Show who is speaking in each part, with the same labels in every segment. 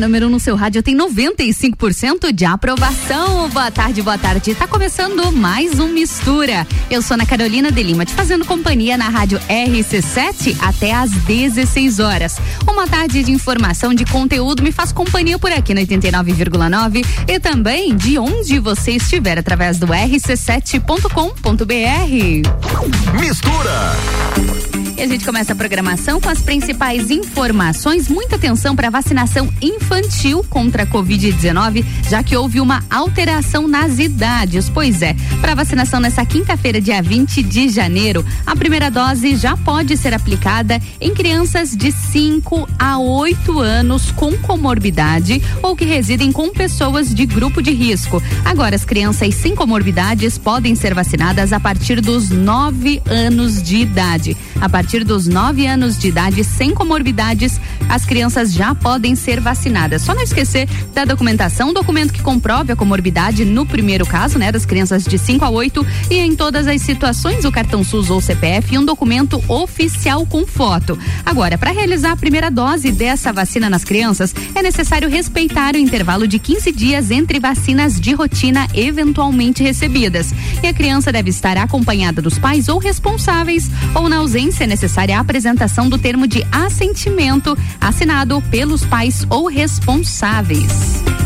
Speaker 1: número no seu rádio tem 95% de aprovação. Boa tarde, boa tarde. Tá começando mais um Mistura. Eu sou Ana Carolina de Lima, te fazendo companhia na rádio RC7 até às 16 horas. Uma tarde de informação, de conteúdo, me faz companhia por aqui no 89,9 e também de onde você estiver através do rc7.com.br.
Speaker 2: Mistura.
Speaker 1: E a gente começa a programação com as principais informações. Muita atenção para vacinação infantil contra a Covid-19, já que houve uma alteração nas idades. Pois é, para vacinação nessa quinta-feira, dia 20 de janeiro, a primeira dose já pode ser aplicada em crianças de 5 a 8 anos com comorbidade ou que residem com pessoas de grupo de risco. Agora, as crianças sem comorbidades podem ser vacinadas a partir dos 9 anos de idade. A partir partir dos 9 anos de idade sem comorbidades, as crianças já podem ser vacinadas. Só não esquecer da documentação, documento que comprove a comorbidade no primeiro caso, né, das crianças de 5 a 8 e em todas as situações o cartão SUS ou CPF e um documento oficial com foto. Agora, para realizar a primeira dose dessa vacina nas crianças, é necessário respeitar o intervalo de 15 dias entre vacinas de rotina eventualmente recebidas. E a criança deve estar acompanhada dos pais ou responsáveis ou na ausência necessária necessária a apresentação do termo de assentimento assinado pelos pais ou responsáveis.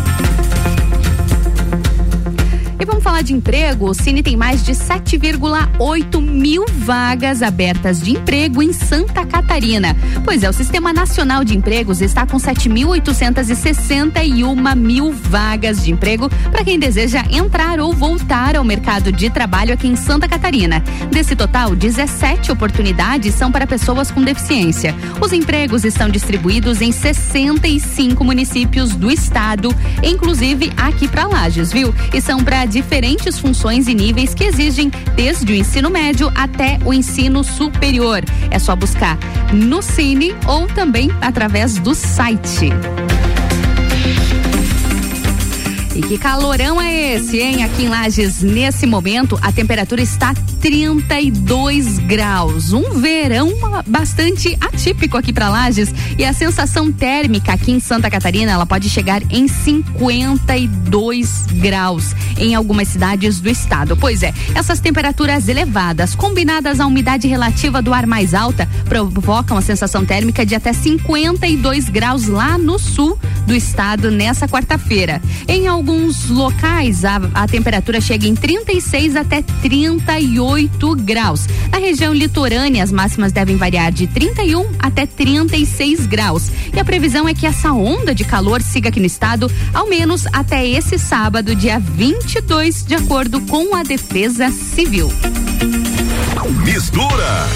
Speaker 1: E vamos falar de emprego. O Cine tem mais de 7,8 mil vagas abertas de emprego em Santa Catarina. Pois é, o Sistema Nacional de Empregos está com 7.861 mil vagas de emprego para quem deseja entrar ou voltar ao mercado de trabalho aqui em Santa Catarina. Desse total, 17 oportunidades são para pessoas com deficiência. Os empregos estão distribuídos em 65 municípios do estado, inclusive aqui para Lages, viu? E são para diferentes funções e níveis que exigem desde o ensino médio até o ensino superior. É só buscar no Cine ou também através do site. E que calorão é esse, hein? Aqui em Lages, nesse momento, a temperatura está 32 graus. Um verão bastante atípico aqui para Lages. E a sensação térmica aqui em Santa Catarina, ela pode chegar em 52 graus em algumas cidades do estado. Pois é, essas temperaturas elevadas, combinadas à umidade relativa do ar mais alta, provocam a sensação térmica de até 52 graus lá no sul do estado nessa quarta-feira. Em alguns locais, a, a temperatura chega em 36 até 38 graus. Na região litorânea, as máximas devem variar de 31 até 36 graus. E a previsão é que essa onda de calor siga aqui no estado ao menos até esse sábado, dia 22, de acordo com a Defesa Civil.
Speaker 2: Mistura.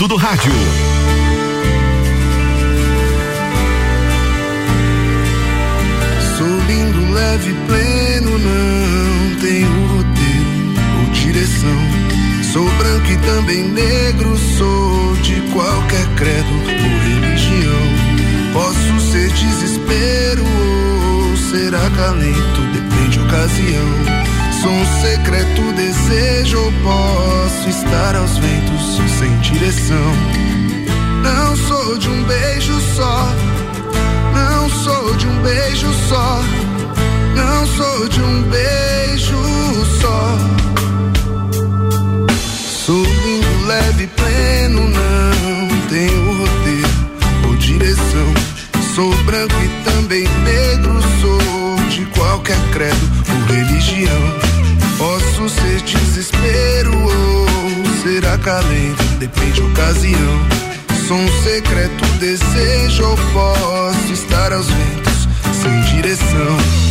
Speaker 3: Conteúdo do rádio.
Speaker 4: Sou lindo, leve, pleno, não tenho roteiro ou direção. Sou branco e também negro, sou de qualquer credo ou religião. Posso ser desespero ou ser acalento, depende da ocasião. Sou um secreto desejo ou posso estar aos ventos sem direção. Não sou de um beijo só, não sou de um beijo só, não sou de um beijo só. Sou lindo, leve, pleno, não tenho roteiro ou direção. Sou branco e também negro, sou de qualquer credo ou religião. Acalento, depende ocasião. Sou um secreto desejo posso estar aos ventos sem direção.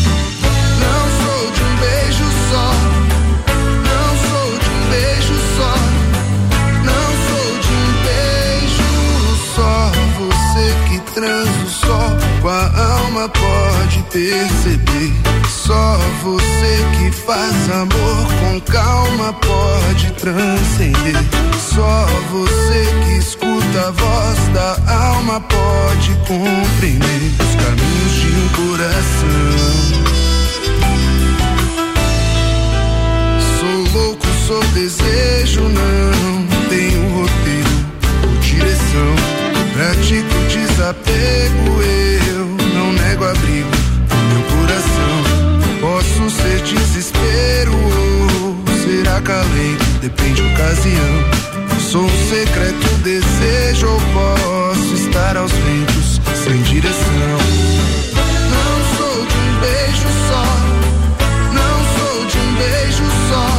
Speaker 4: Alma pode perceber. Só você que faz amor com calma pode transcender. Só você que escuta a voz da alma pode compreender os caminhos de um coração. Sou louco, sou desejo, não tenho roteiro ou direção. Pratico desapego, eu abrigo meu coração. Posso ser desespero ou ser acalento, depende da ocasião. Sou um secreto desejo ou posso estar aos ventos sem direção. Não sou de um beijo só, não sou de um beijo só,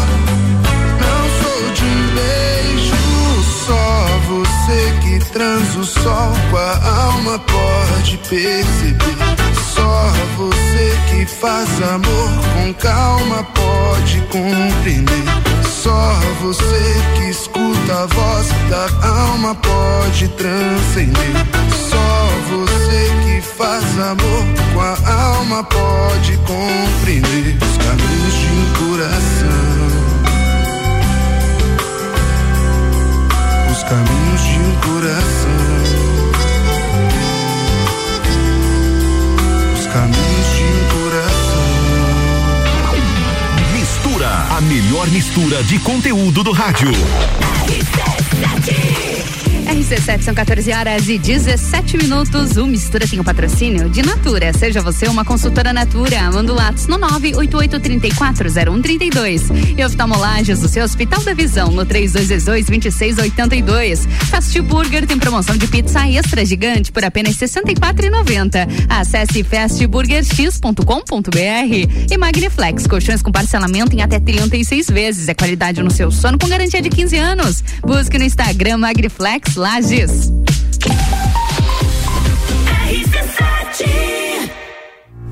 Speaker 4: não sou de um beijo só. Você que transa o sol com a alma pode perceber. Que faz amor com calma pode compreender. Só você que escuta a voz da alma pode transcender. Só você que faz amor com a alma pode compreender os caminhos de um coração. Os caminhos de um coração.
Speaker 3: Melhor mistura de conteúdo do rádio.
Speaker 1: RC7 são 14 horas e 17 minutos. O Mistura tem o patrocínio de Natura. Seja você uma consultora Natura. Manda Lattes no 988340132. E oftalmolagens do seu Hospital da Visão no 3222-2682. Fast Burger tem promoção de pizza extra gigante por apenas R$ 64,90. Acesse fastburgerx.com.br. E Magniflex, colchões com parcelamento em até 36 vezes. É qualidade no seu sono com garantia de 15 anos. Busque no Instagram Magniflex Lages.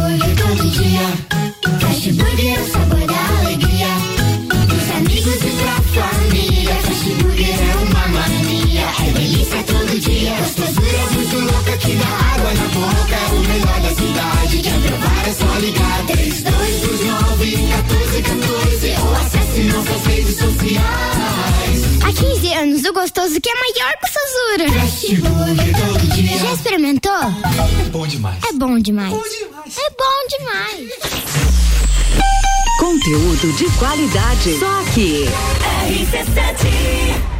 Speaker 5: burger todo dia. Fast Burger é o sabor da alegria. Dos amigos e pra família. Fast Burger é uma mania. É delícia todo dia. Gostosura muito louca que dá água na boca. O melhor da cidade. Quer provar é só ligar. 3229 1414 ou acesse nossas redes sociais.
Speaker 6: Há 15 anos, o gostoso que é maior que o Sazura. Já experimentou?
Speaker 7: É bom demais.
Speaker 6: É bom demais.
Speaker 7: Bom demais.
Speaker 6: É bom demais.
Speaker 8: Conteúdo de qualidade. Só aqui.
Speaker 5: RC7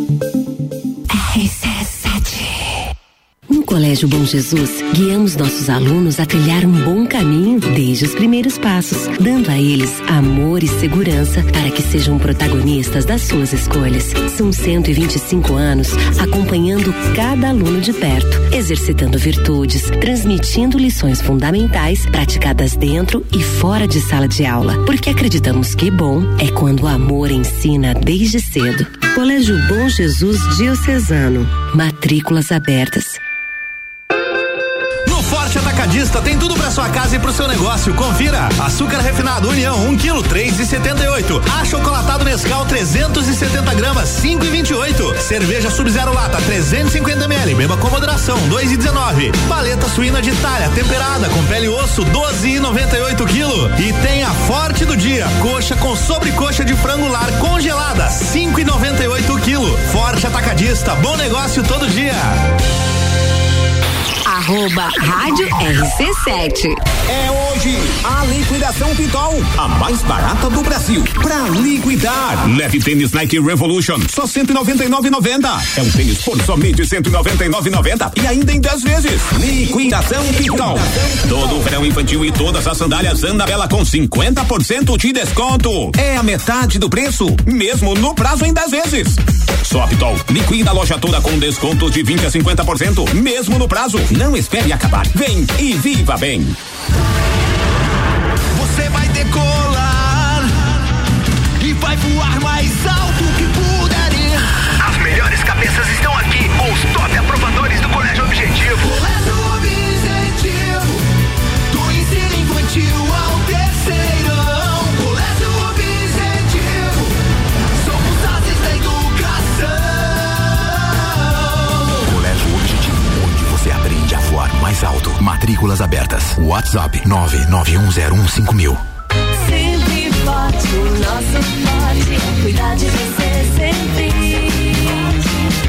Speaker 9: Colégio Bom Jesus, guiamos nossos alunos a trilhar um bom caminho desde os primeiros passos, dando a eles amor e segurança para que sejam protagonistas das suas escolhas. São 125 anos acompanhando cada aluno de perto, exercitando virtudes, transmitindo lições fundamentais praticadas dentro e fora de sala de aula, porque acreditamos que bom é quando o amor ensina desde cedo. Colégio Bom Jesus Diocesano. Matrículas abertas.
Speaker 10: Atacadista tem tudo para sua casa e pro seu negócio. Confira: açúcar refinado União 1 kg 3,78. Achocolatado Nescau 370 gramas 5,28. Cerveja Sub-Zero Lata 350 ml. Beba com moderação 2,19. Paleta suína de Itália temperada com pele e osso 12,98 kg. E tem a Forte do dia: coxa com sobrecoxa de frango lar congelada 5,98 kg. Forte Atacadista, bom negócio todo dia.
Speaker 1: Arroba Rádio RC7.
Speaker 11: É hoje a liquidação Pitol, a mais barata do Brasil. Pra liquidar, leve tênis Nike Revolution, só 199,90. É um tênis por somente 199,90 e ainda em 10 vezes. Liquidação Pitol. Todo o verão infantil e todas as sandálias Andabela com 50% de desconto. É a metade do preço, mesmo no prazo em 10 vezes. Só a Pitol liquida a loja toda com desconto de 20 a 50%, mesmo no prazo. Não espere acabar. Vem e viva bem.
Speaker 12: Você vai decolar e vai voar mais alto
Speaker 11: Matrículas abertas. WhatsApp 991015000.
Speaker 13: Sempre forte, o nosso forte cuidar de você sempre.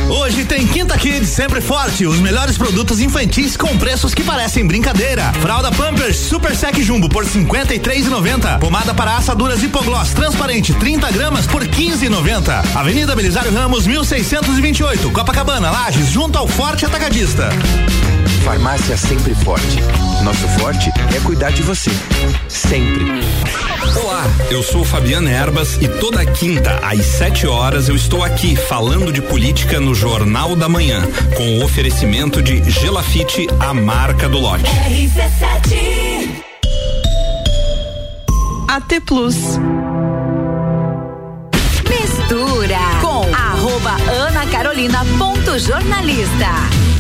Speaker 10: Hoje tem Quinta Kids sempre forte, os melhores produtos infantis com preços que parecem brincadeira. Fralda Pampers Super Sec Jumbo por 53,90. Pomada para assaduras Hipogloss transparente 30 gramas por 15,90. Avenida Belisário Ramos 1628, Copacabana, Lages, junto ao Forte Atacadista.
Speaker 14: Farmácia Sempre Forte. Nosso forte é cuidar de você. Sempre.
Speaker 15: Olá, eu sou Fabiana Erbas e toda quinta às 7 horas eu estou aqui falando de política no Jornal da Manhã, com o oferecimento de Gelafite, a marca do lote.
Speaker 13: RC7.
Speaker 16: AT Plus.
Speaker 1: Mistura com arroba Ana Carolina ponto jornalista.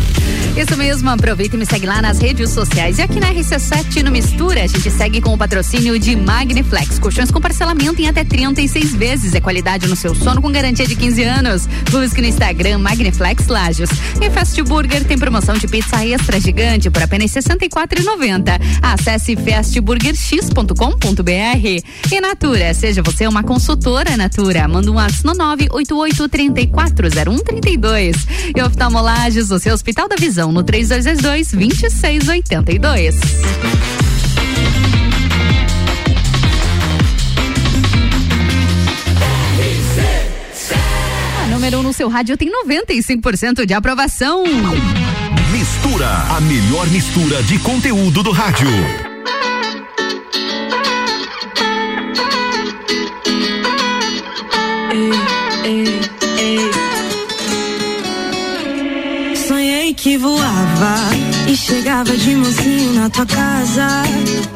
Speaker 1: Isso mesmo, aproveita e me segue lá nas redes sociais. E aqui na RC7 no Mistura, a gente segue com o patrocínio de Magniflex. Colchões com parcelamento em até 36 vezes. É qualidade no seu sono com garantia de 15 anos. Busque no Instagram Magniflex Lages. E Fast Burger tem promoção de pizza extra gigante por apenas R$ 64,90. Acesse fastburgerx.com.br. E Natura, seja você uma consultora Natura. Manda um WhatsApp no 988 340132. E oftalmolages, o seu Hospital da Visão Vazão no 3222-2682. Número 1 um no seu rádio tem 95% de aprovação.
Speaker 3: Mistura, a melhor mistura de conteúdo do rádio.
Speaker 17: que voava e chegava de mocinho na tua casa.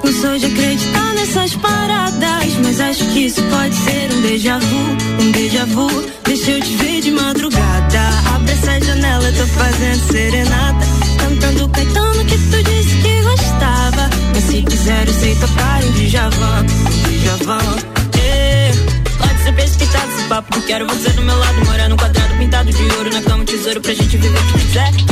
Speaker 17: Não sou de acreditar nessas paradas, mas acho que isso pode ser um déjà vu, um déjà vu. Deixa eu te ver de madrugada. Abre essa janela, tô fazendo serenata. Cantando Caetano que tu disse que gostava. Mas se quiser, eu sei tocar um Djavan, um Djavan pesquisado esse papo. Quero você do meu lado, morar num quadrado, pintado de ouro na cama, tesouro pra gente viver o que quiser.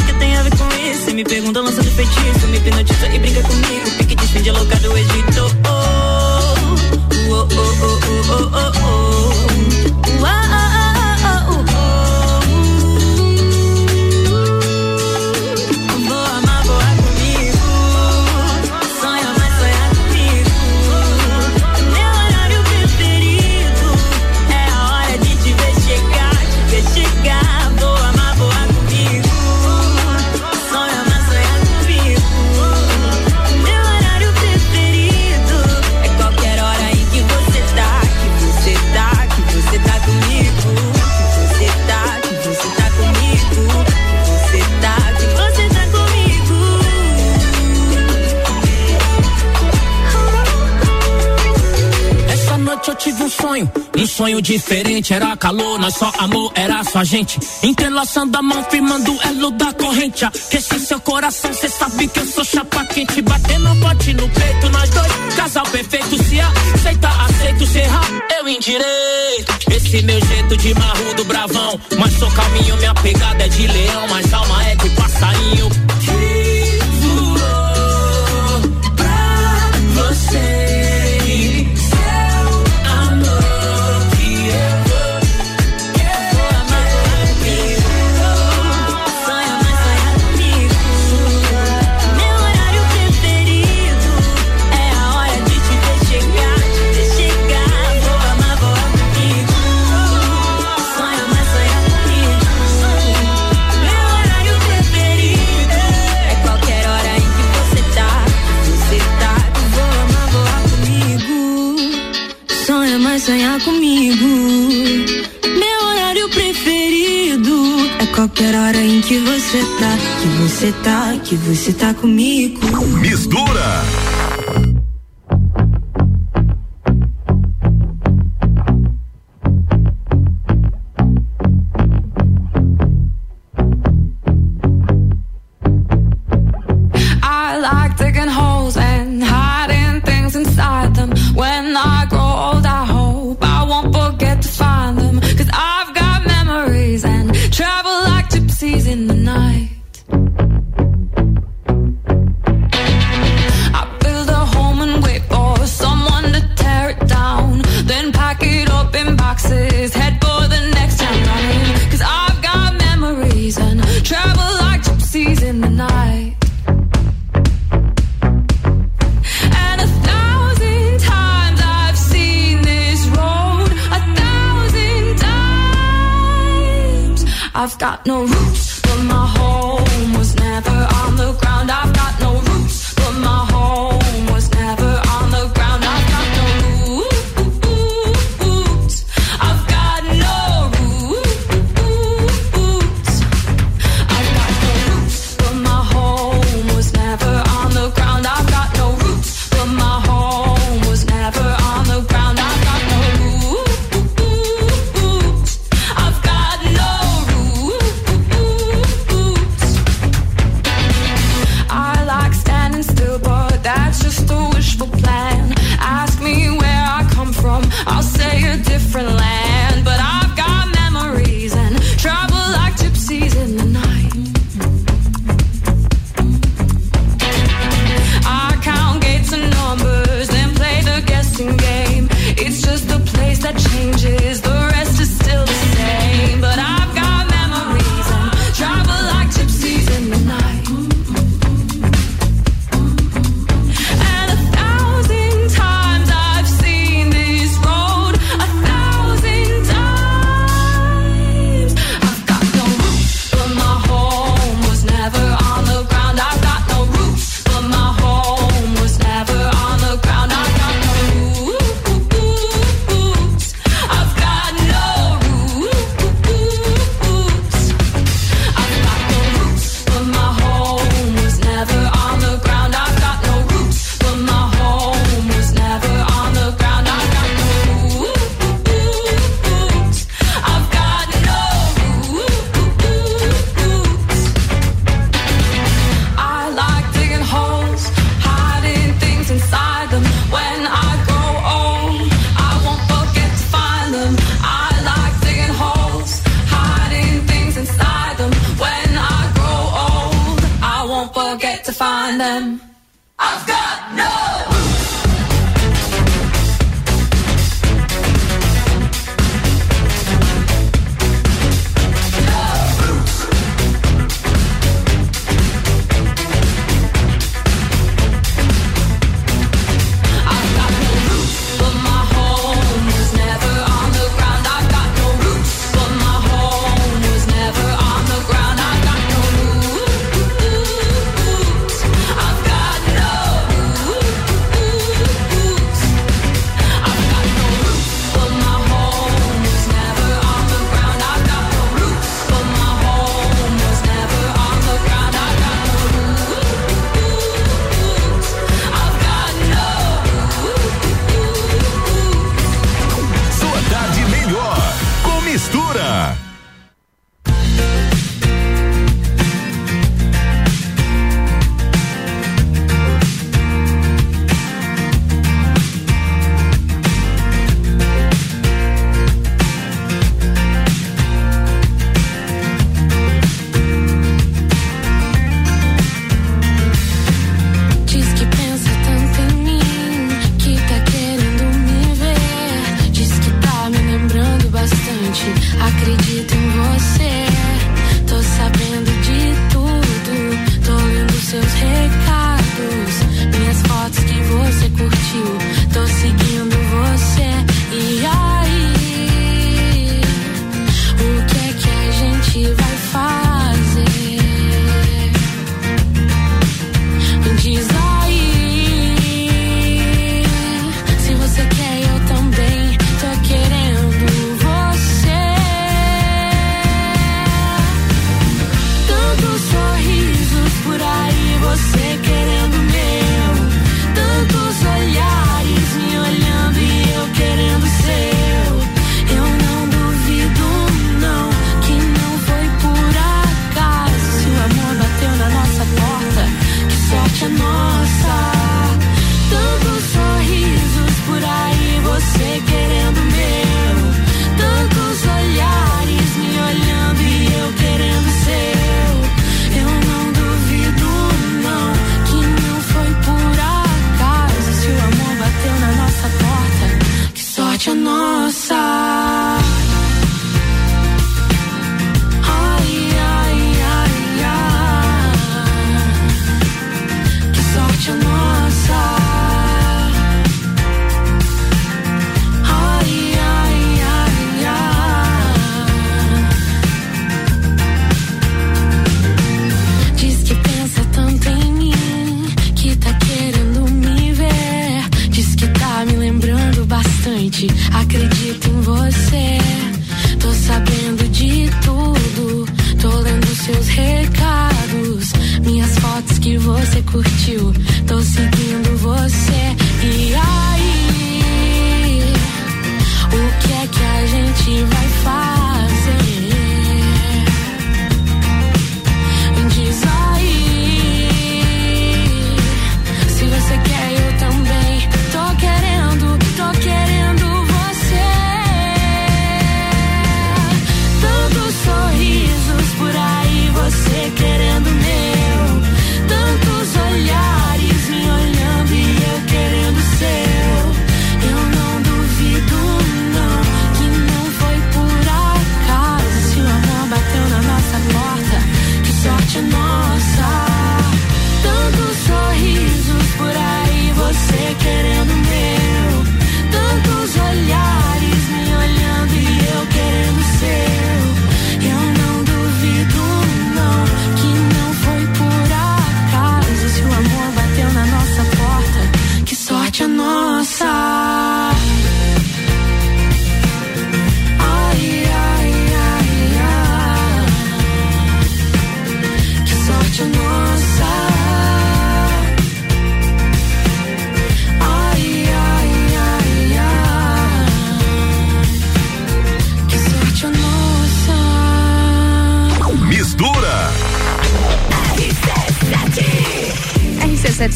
Speaker 18: sonho diferente. Era calor, nós só amor, era só gente. Entrelaçando a mão, firmando o elo da corrente. Aquece seu coração, cê sabe que eu sou chapa quente. Batendo a bote no peito, nós dois, casal perfeito. Se aceita, aceito, se errar, eu indireito. Esse meu jeito de marrudo bravão. Mas sou caminho minha pegada é de leão. Mas alma é do passarinho
Speaker 17: que você tá, que você tá, que você tá comigo.
Speaker 3: Mistura!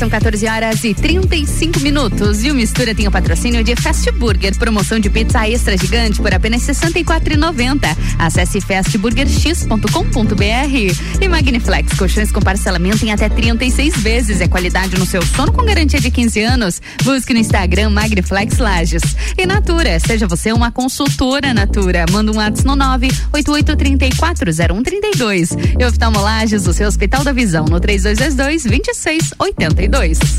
Speaker 1: São 14 horas e 35 minutos. E o Mistura tem o patrocínio de Fast Burger, promoção de pizza extra gigante por apenas R$ 64,90. Acesse fastburgerx.com.br. E Magniflex, colchões com parcelamento em até 36 vezes. É qualidade no seu sono com garantia de 15 anos. Busque no Instagram Magniflex Lages. E Natura, seja você uma consultora Natura. Manda um WhatsApp no 988340132. E Oftalmolages, o seu Hospital da Visão, no 3222 2682.
Speaker 19: RC7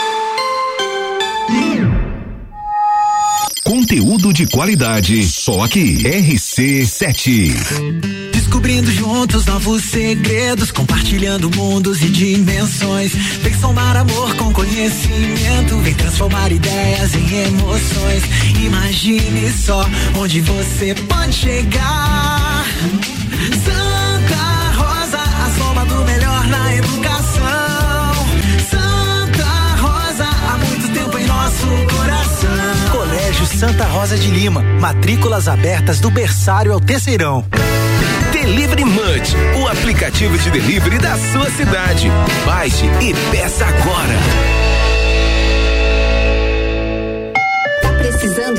Speaker 12: Conteúdo de qualidade, só aqui. RC7.
Speaker 2: Descobrindo juntos novos segredos, compartilhando mundos e dimensões. Vem somar amor com conhecimento, vem transformar ideias em emoções. Imagine só onde você pode chegar. Santa Santa Rosa
Speaker 20: de Lima. Matrículas abertas do berçário ao terceirão.
Speaker 21: Delivery Munch, o aplicativo de delivery da sua cidade. Baixe e peça agora.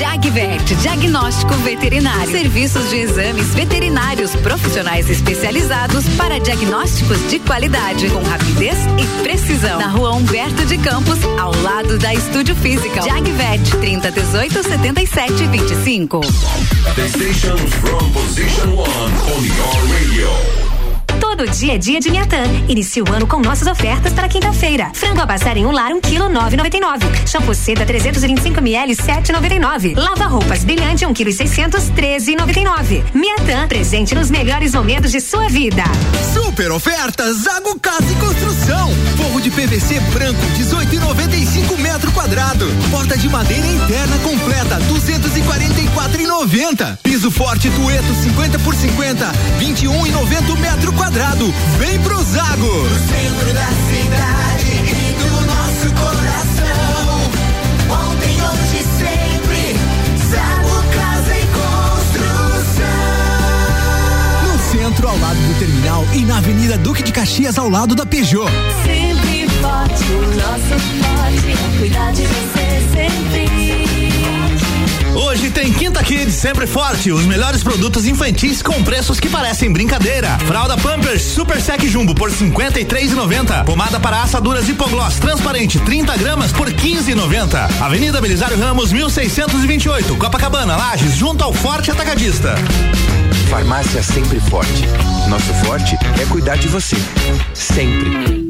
Speaker 16: Jagvet, diagnóstico veterinário. Serviços de exames veterinários profissionais especializados para diagnósticos de qualidade, com rapidez e precisão. Na rua Humberto de Campos, ao lado da Estúdio Física. Jagvet, 30 18 77 25.
Speaker 12: The from position one on your radio.
Speaker 22: Todo dia é dia de Miatã. Inicie o ano com nossas ofertas para quinta-feira. Frango a passar em um lar, um quilo, nove noventa e nove. Shampoo Seda 325 ml, sete noventa e nove. Lava roupas brilhante, um quilo e seiscentos, treze noventa e nove. Miatã, presente nos melhores momentos de sua vida.
Speaker 23: Super ofertas Zago Casa e Construção. Forro de PVC branco, 18,95 metro quadrado. Porta de madeira interna completa, 244,90. Piso forte Tueto 50 por 50, 21,90 metro quadrado. Vem pro Zago.
Speaker 2: No centro da cidade e do nosso coração. Ontem, hoje, sempre. Zago Casa e Construção.
Speaker 23: No centro, ao lado do terminal e na Avenida Duque de Caxias, ao lado da Peugeot.
Speaker 5: Sempre forte, o nosso forte é cuidar de você sempre.
Speaker 10: Hoje tem Quinta Kids, sempre forte. Os melhores produtos infantis com preços que parecem brincadeira. Fralda Pampers Super Sec Jumbo por 53,90. Pomada para assaduras Hipogloss transparente 30 gramas por 15,90. Avenida Belisário Ramos 1628, Copacabana, Lages, junto ao Forte Atacadista.
Speaker 24: Farmácia Sempre Forte. Nosso forte é cuidar de você. Sempre.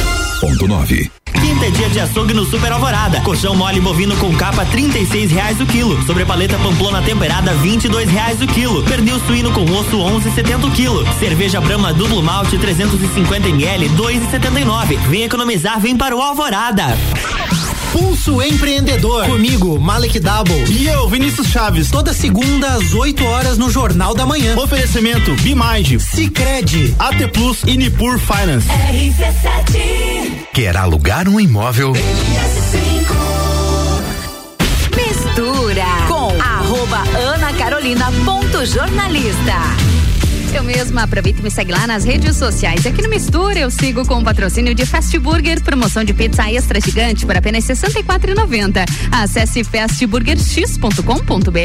Speaker 12: 104.9.
Speaker 25: Quinta é dia de açougue no Super Alvorada. Colchão mole bovino com capa trinta e reais o quilo. Sobre paleta pamplona temperada vinte e reais o quilo. Pernil suíno com osso onze setenta o quilo. Cerveja Brahma duplo malte 350 ml dois e setenta e nove. Vem economizar, vem para o Alvorada.
Speaker 26: Pulso Empreendedor. Comigo, Malek Double.
Speaker 27: E eu, Vinícius Chaves.
Speaker 26: Toda segunda às 8 horas no Jornal da Manhã.
Speaker 27: Oferecimento Bimind,
Speaker 26: Cicred,
Speaker 27: AT Plus e Nipur Finance.
Speaker 28: RC7.
Speaker 29: Quer alugar um imóvel?
Speaker 16: Mistura com arroba Ana Carolina ponto jornalista.
Speaker 1: Eu mesma aproveito e me segue lá nas redes sociais. Aqui no Mistura eu sigo com o patrocínio de Fast Burger, promoção de pizza extra gigante por apenas R$ 64,90. Acesse fastburgerx.com.br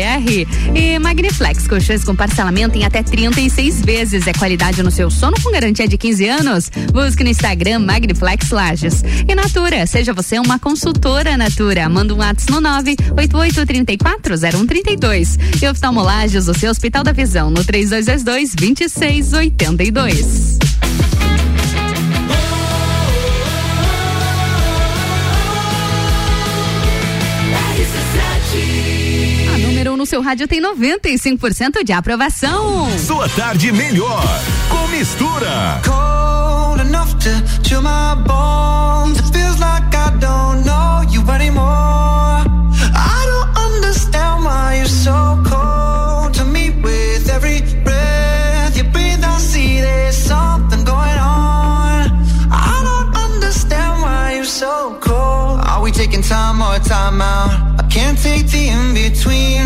Speaker 1: e Magniflex, colchões com parcelamento em até 36 vezes. É qualidade no seu sono com garantia de 15 anos. Busque no Instagram Magniflex Lages. E Natura, seja você uma consultora Natura. Manda um WhatsApp no 988340132. E oftalmolages, o seu Hospital da Visão, no 3222 2682. A número 1 um no seu rádio tem 95% de aprovação.
Speaker 12: Sua tarde melhor com mistura.
Speaker 2: cold enough to chill my bones. It feels like I don't know you anymore. I don't understand why you're so time or time out? I can't take the in between.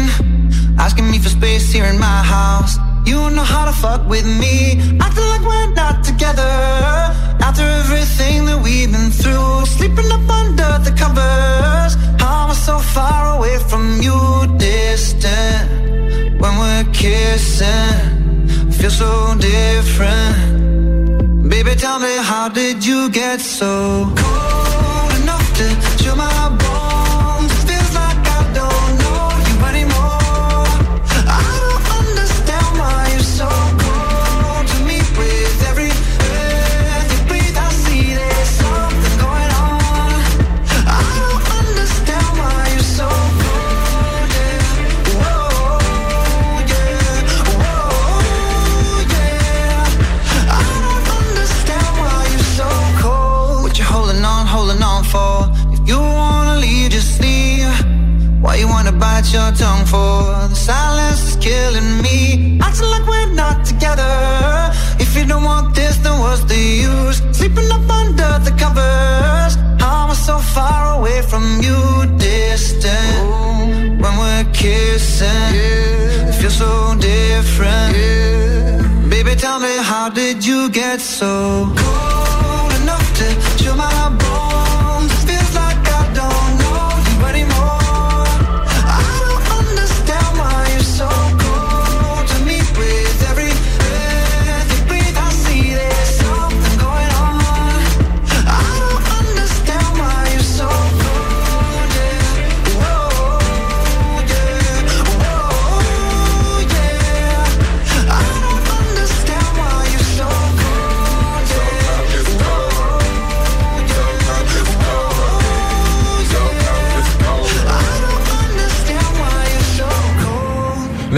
Speaker 2: Asking me for space here in my house. You know how to fuck with me. Acting like we're not together. After everything that we've been through. Sleeping up under the covers. How am I so far away from you? Distant. When we're kissing. Feel so different. Baby, tell me, how did you get so cold enough to chill my bite your tongue for? The silence is killing me. Acting like we're not together. If you don't want this, then what's the use? Sleeping up under the covers. How am I so far away from you? Distant. When we're kissing, it feels so different. Baby, tell me, how did you get so cold enough to chill my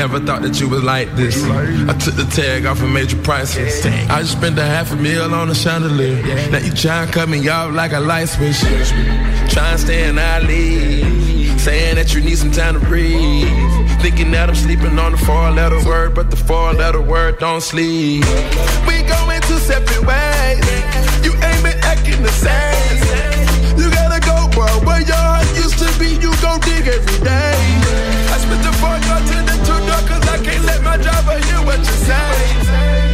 Speaker 30: Never thought that you was like this. I took the tag off and made you. I just spent a half a meal on a chandelier. Now you try and cut me off like a light switch. Try and stay in our league. Saying that you need some time to breathe. Thinking that I'm sleeping on the four letter word, but the four letter word don't sleep. We going two separate ways. You ain't been acting the same. You gotta go, bro. Where your heart used to be, you gon' dig every day. I spent the four to the cause I can't let my driver hear what you say.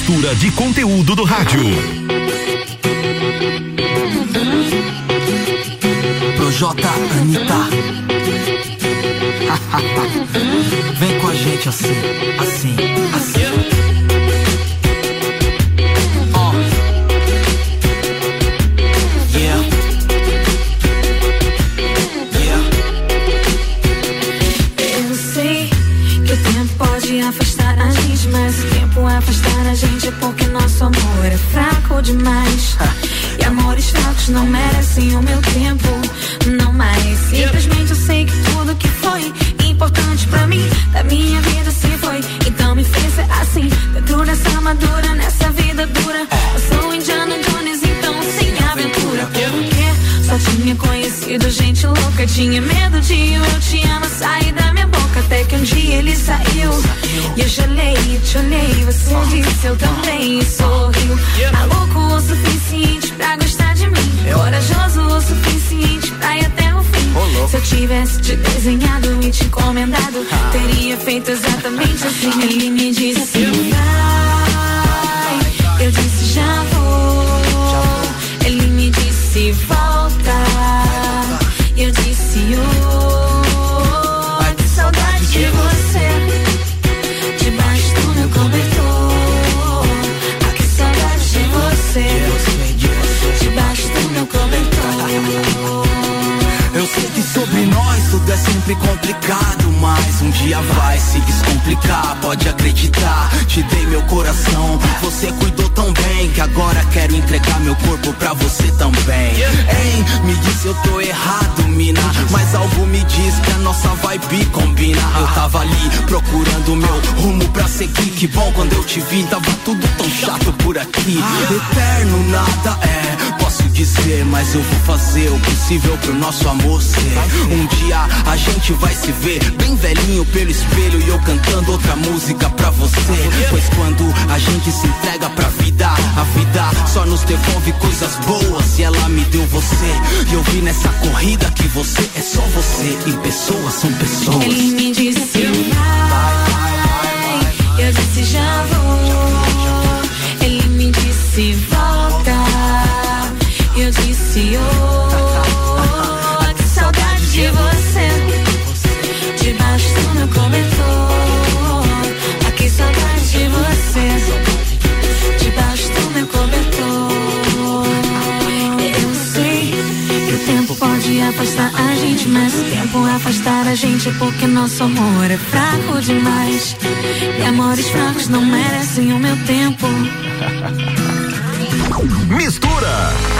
Speaker 12: Mistura de conteúdo do rádio.
Speaker 31: Projota Anitta. Vem com a gente assim, assim, assim.
Speaker 32: Tivesse te desenhado e te encomendado, teria feito exatamente assim. Ele me disse
Speaker 31: sempre complicado, mas um dia vai se descomplicar, pode acreditar. Te dei meu coração, você cuidou tão bem que agora quero entregar meu corpo pra você também. Hein, me disse eu tô errado, mina, mas algo me diz que a nossa vibe combina. Eu tava ali procurando meu rumo pra seguir, que bom quando eu te vi, tava tudo tão chato por aqui. Eterno nada é, dizer, mas eu vou fazer o possível pro nosso amor ser. Um dia a gente vai se ver bem velhinho pelo espelho e eu cantando outra música pra você. Pois quando a gente se entrega pra vida, a vida só nos devolve coisas boas e ela me deu você. E eu vi nessa corrida que você é só você e pessoas são pessoas.
Speaker 32: Ele me disse vai, eu disse já vou. Ele me disse volta, que saudade de você. Debaixo do meu cobertor, que saudade de você. Debaixo do meu cobertor, eu sei que o tempo pode afastar a gente, mas o tempo afastar a gente é porque nosso amor é fraco demais. E amores fracos não merecem o meu tempo.
Speaker 12: Mistura.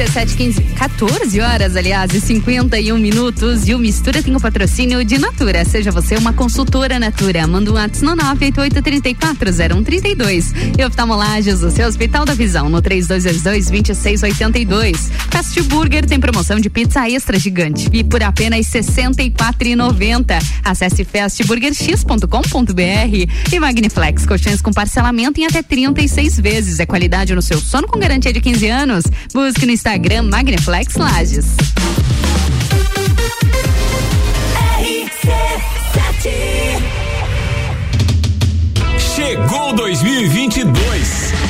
Speaker 1: RC7 15, 14 horas, aliás, e 51 minutos. E o Mistura tem o patrocínio de Natura. Seja você uma consultora Natura. Manda um WhatsApp no 988340132. E oftalmolagens do seu Hospital da Visão no 3222-2682. Fast Burger tem promoção de pizza extra gigante. E por apenas R$ 64,90. Acesse fastburgerx.com.br. E Magniflex, colchões com parcelamento em até 36 vezes. É qualidade no seu sono com garantia de 15 anos. Busque no Instagram Magniflex Lages.
Speaker 11: Chegou 2022.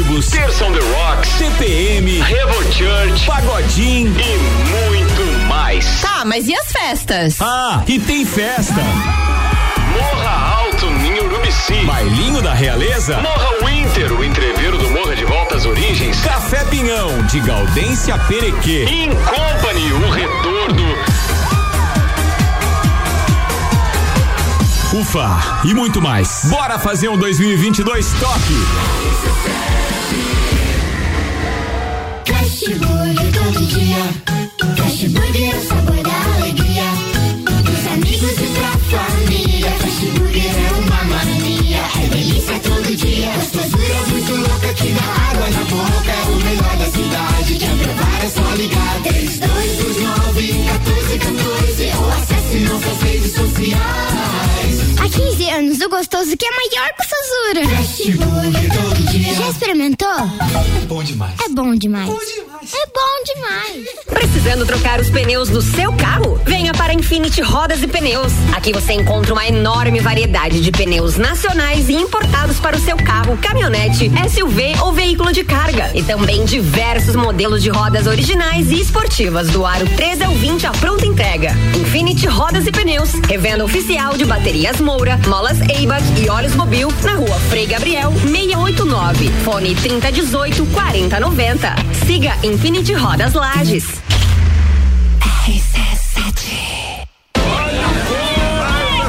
Speaker 11: Terça on the Rocks, CPM, Revo Church, Pagodim e muito mais.
Speaker 1: Tá, mas e as festas?
Speaker 11: Ah, e tem festa. Morra Alto Ninho Urubici. Bailinho da Realeza. Morra Winter, o entreveiro do Morra de Volta às Origens. Café Pinhão, de Gaudência Perequê. In Company, o retorno. Ufa, e muito mais. Bora fazer um 2022 top.
Speaker 5: Fast Burger todo dia. É o sabor da alegria. Dos amigos e pra família. Fast Burger é uma mania. É delícia todo dia. Gostosura muito louca que dá 3, ou acesse nossas redes sociais.
Speaker 33: Há 15 anos, o gostoso que é maior que o Sazura.
Speaker 5: Já experimentou? É
Speaker 33: bom demais.
Speaker 5: É bom demais.
Speaker 33: É bom demais. É bom demais.
Speaker 7: Precisando trocar os pneus do seu carro? Venha para Infinity Rodas e Pneus. Aqui você encontra uma enorme variedade de pneus nacionais e importados para o seu carro, caminhonete, SUV ou veículo de carga. E também diversos modelos de rodas originais e esportivas do aro 13 ao 20 à pronta entrega. Infinity Rodas e Pneus, revenda oficial de baterias Moura, molas Eibach e óleos Mobil na rua Frei Gabriel 689. Fone 3018 4090. Siga Infinity Rodas Lages.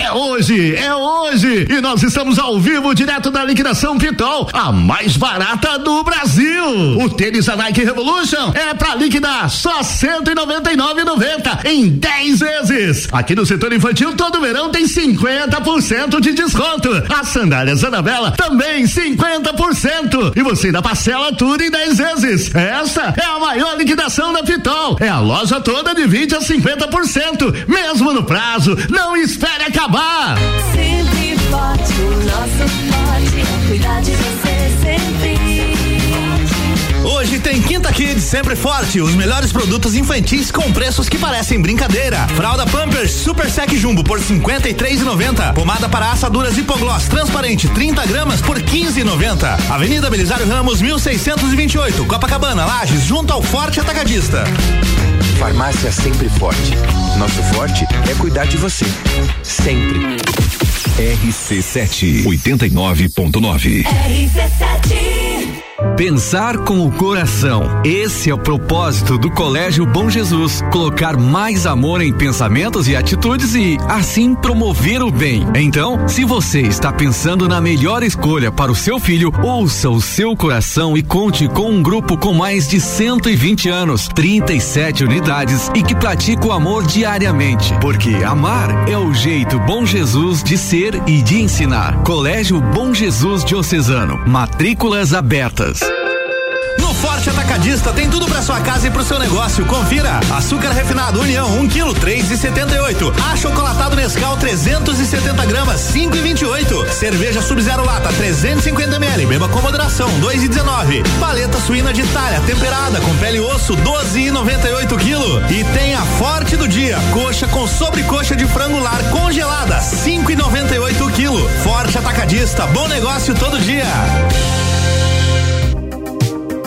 Speaker 34: É hoje, é hoje! E nós estamos ao vivo, direto da liquidação Pitol, a mais barata do Brasil. O tênis da Nike Revolution é pra liquidar só R$ 199,90 em 10 vezes. Aqui no setor infantil, todo verão tem 50% de desconto. As sandálias Anabela também 50%. E você ainda parcela tudo em 10 vezes. Essa é a maior liquidação da Pitol. É a loja toda de 20 a 50%, mesmo no prazo. Não espere acabar.
Speaker 13: Sempre forte, o nosso forte é cuidar de você sempre.
Speaker 10: Hoje tem Quinta Kids, sempre forte. Os melhores produtos infantis com preços que parecem brincadeira. Fralda Pampers Super Sec Jumbo por 53,90. Pomada para assaduras Hipogloss transparente 30 gramas por 15,90. Avenida Belisário Ramos 1628, Copacabana, Lages, junto ao Forte Atacadista.
Speaker 29: Farmácia Sempre Forte. Nosso forte é cuidar de você. Sempre.
Speaker 12: RC7 89.9.
Speaker 16: RC7
Speaker 35: Pensar com o coração. Esse é o propósito do Colégio Bom Jesus. Colocar mais amor em pensamentos e atitudes e, assim, promover o bem. Então, se você está pensando na melhor escolha para o seu filho, ouça o seu coração e conte com um grupo com mais de 120 anos, 37 unidades e que pratica o amor diariamente. Porque amar é o jeito Bom Jesus de ser e de ensinar. Colégio Bom Jesus Diocesano. Matrículas abertas.
Speaker 10: Atacadista tem tudo para sua casa e pro seu negócio. Confira: açúcar refinado União 1 kg 3,78. Achocolatado Nescau 370 gramas 5,28. Cerveja Sub-Zero Lata 350 ml. Beba com moderação 2,19. Paleta suína de talha temperada com pele e osso 12,98 kg. E tem a Forte do dia: coxa com sobrecoxa de frango lar congelada 5,98 kg. Forte Atacadista, bom negócio todo dia.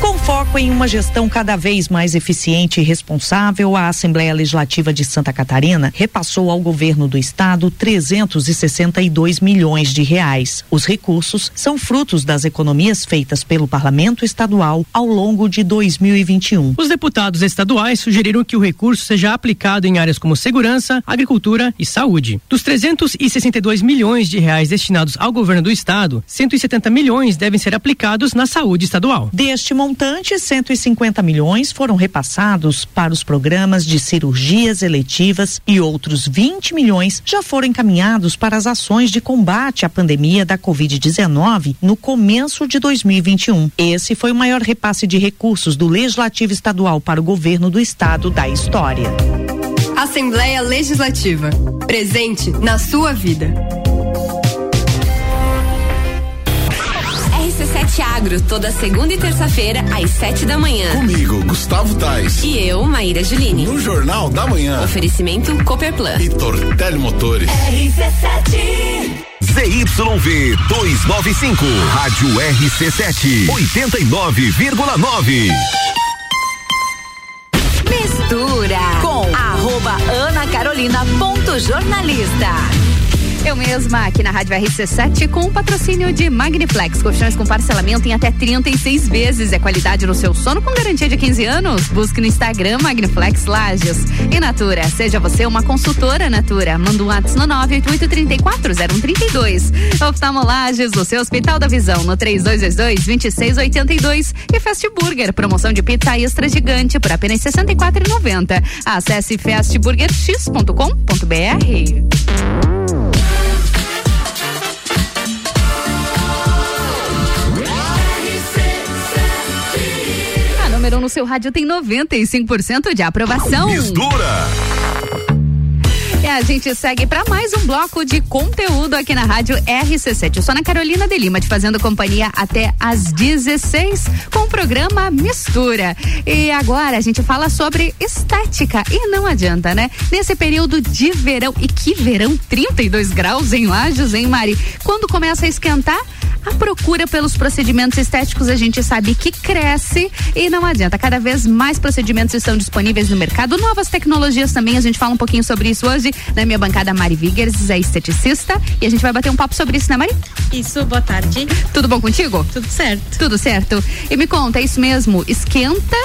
Speaker 36: Com foco em uma gestão cada vez mais eficiente e responsável, a Assembleia Legislativa de Santa Catarina repassou ao governo do estado 362 milhões de reais. Os recursos são frutos das economias feitas pelo Parlamento Estadual ao longo de 2021.
Speaker 37: Os deputados estaduais sugeriram que o recurso seja aplicado em áreas como segurança, agricultura e saúde. Dos 362 milhões de reais destinados ao governo do estado, 170 milhões devem ser aplicados na saúde estadual.
Speaker 36: Deste montante, 150 milhões foram repassados para os programas de cirurgias eletivas e outros 20 milhões já foram encaminhados para as ações de combate à pandemia da Covid-19 no começo de 2021. Esse foi o maior repasse de recursos do Legislativo Estadual para o governo do estado da história.
Speaker 38: Assembleia Legislativa. Presente na sua vida.
Speaker 16: Agro, toda segunda e terça-feira, às sete da manhã.
Speaker 39: Comigo, Gustavo Tais.
Speaker 16: E eu, Maíra Juline.
Speaker 39: No Jornal da Manhã.
Speaker 16: Oferecimento Cooperplan.
Speaker 39: E Tortelli Motores.
Speaker 16: RC7
Speaker 12: ZYV 295, Rádio RC7, 89,9.
Speaker 16: Mistura com arroba Ana Carolina ponto jornalista.
Speaker 1: Eu mesma, aqui na Rádio RC7, com o patrocínio de Magniflex. Colchões com parcelamento em até 36 vezes. É qualidade no seu sono com garantia de 15 anos. Busque no Instagram Magniflex Lages. E Natura, seja você uma consultora Natura. Manda um WhatsApp no 988340132. Oftalmolages, o seu Hospital da Visão, no 3222-2682. E Fast Burger, promoção de pizza extra gigante por apenas R$ 64,90. Acesse fastburgerx.com.br. no seu rádio tem 95% de aprovação.
Speaker 12: Mistura.
Speaker 1: E a gente segue para mais um bloco de conteúdo aqui na rádio RC7. Eu sou Ana Carolina de Lima, te fazendo companhia até às 16 com o programa Mistura. E agora a gente fala sobre estética. E não adianta, né? Nesse período de verão, e que verão, 32 graus em Lages, hein, Mari? Quando começa a esquentar, a procura pelos procedimentos estéticos a gente sabe que cresce e não adianta. Cada vez mais procedimentos estão disponíveis no mercado, novas tecnologias também. A gente fala um pouquinho sobre isso hoje na minha bancada. Mari Vigers é esteticista e a gente vai bater um papo sobre isso, né, Mari?
Speaker 40: Isso, boa tarde.
Speaker 1: Tudo bom contigo?
Speaker 40: Tudo certo.
Speaker 1: Tudo certo. E me conta, é isso mesmo? Esquenta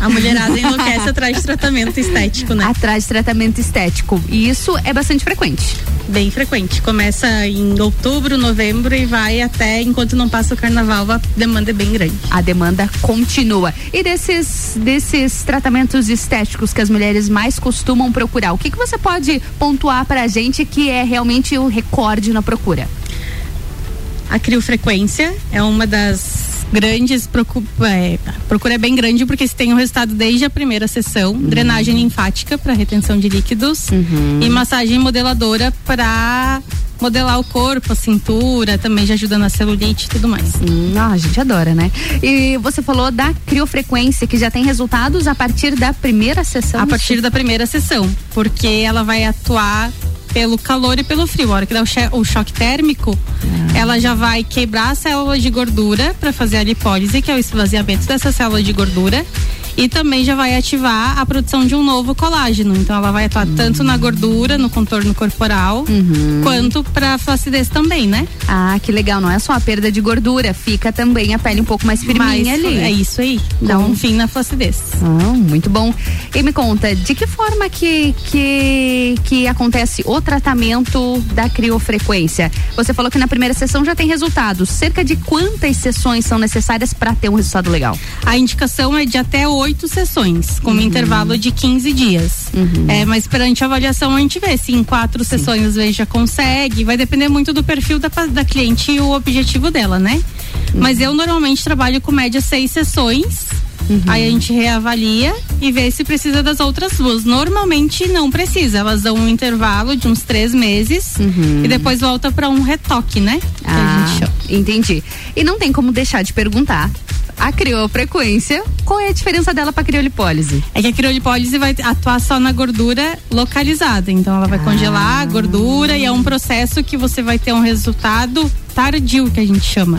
Speaker 40: a mulherada enlouquece atrás de tratamento estético, né?
Speaker 1: Atrás de tratamento estético. E isso é bastante frequente.
Speaker 40: Bem frequente. Começa em outubro, novembro e vai até enquanto não passa o carnaval, a demanda é bem grande.
Speaker 1: A demanda continua. E desses, desses tratamentos estéticos que as mulheres mais costumam procurar, o que, que você pode pontuar pra gente que é realmente o recorde na procura?
Speaker 40: A criofrequência é uma das grandes procura, é, procura é bem grande porque se tem o resultado desde a primeira sessão, uhum. drenagem linfática para retenção de líquidos uhum. e massagem modeladora para modelar o corpo, a cintura, também já ajuda na celulite e tudo mais.
Speaker 1: Hum, ah, a gente adora, né? E você falou da criofrequência, que já tem resultados a partir da primeira sessão?
Speaker 40: A partir da primeira sessão, porque ela vai atuar pelo calor e pelo frio. A hora que dá o, che- o choque térmico,
Speaker 1: Ah.
Speaker 40: ela já vai quebrar a célula de gordura para fazer a lipólise, que é o esvaziamento dessa célula de gordura. E também já vai ativar a produção de um novo colágeno. Então ela vai atuar tanto na gordura, no contorno corporal, quanto para flacidez também, né?
Speaker 1: Ah, que legal. Não é só a perda de gordura, fica também a pele um pouco mais firminha
Speaker 40: Mais-
Speaker 1: ali.
Speaker 40: É isso aí. Dá um fim na flacidez.
Speaker 1: Ah, muito bom. E me conta, de que forma que, que, que acontece o tratamento da criofrequência? Você falou que na primeira sessão já tem resultados. Cerca de quantas sessões são necessárias para ter um resultado legal?
Speaker 40: A indicação é de até oito sessões, com um intervalo de 15 dias. É, mas perante a avaliação a gente vê se em quatro sessões às vezes já consegue. Vai depender muito do perfil da, da cliente e o objetivo dela, né? Mas eu normalmente trabalho com média seis sessões. Aí a gente reavalia e vê se precisa das outras duas. Normalmente não precisa, elas dão um intervalo de uns três meses e depois volta para um retoque, né? A
Speaker 1: Ah, entendi. E não tem como deixar de perguntar. A criofrequência, qual é a diferença dela para criolipólise?
Speaker 40: É que a criolipólise vai atuar só na gordura localizada. Então ela vai congelar a gordura e é um processo que você vai ter um resultado tardio, que a gente chama.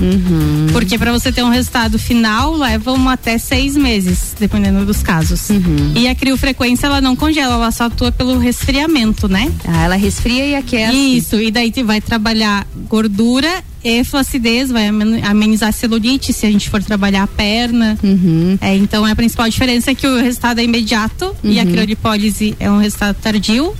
Speaker 40: Porque para você ter um resultado final, leva até seis meses, dependendo dos casos. E a criofrequência, ela não congela, ela só atua pelo resfriamento, né?
Speaker 1: Ah, ela resfria e aquece.
Speaker 40: Isso, e daí vai trabalhar gordura e flacidez, vai amen- amenizar a celulite se a gente for trabalhar a perna. É, então a principal diferença é que o resultado é imediato e a
Speaker 1: Uhum.
Speaker 40: criolipólise é um resultado tardio.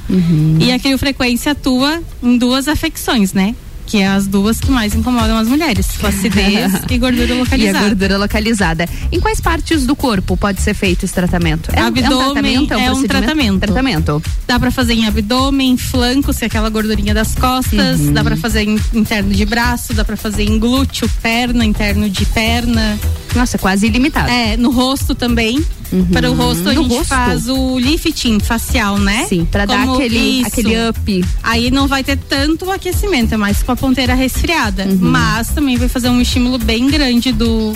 Speaker 40: E a criofrequência atua em duas afecções, né? Que é as duas que mais incomodam as mulheres: flacidez e gordura
Speaker 1: E a
Speaker 40: localizada.
Speaker 1: gordura localizada. Em quais partes do corpo pode ser feito esse tratamento? É, um- é um
Speaker 40: Abdômen
Speaker 1: tratamento?
Speaker 40: é um
Speaker 1: procedimento?
Speaker 40: tratamento.
Speaker 1: Tratamento.
Speaker 40: Dá pra fazer em abdômen, flanco, se é aquela gordurinha das costas,
Speaker 1: Uhum.
Speaker 40: dá pra fazer em interno de braço, dá pra fazer em glúteo, perna, interno de perna.
Speaker 1: Nossa, quase ilimitado.
Speaker 40: É, no rosto também. Para o rosto a
Speaker 1: No
Speaker 40: gente
Speaker 1: rosto?
Speaker 40: faz o lifting facial, né?
Speaker 1: Sim, pra dar aquele,
Speaker 40: isso.
Speaker 1: aquele up.
Speaker 40: Aí não vai ter tanto aquecimento, é mais com a ponteira resfriada.
Speaker 1: Uhum.
Speaker 40: Mas também vai fazer um estímulo bem grande do,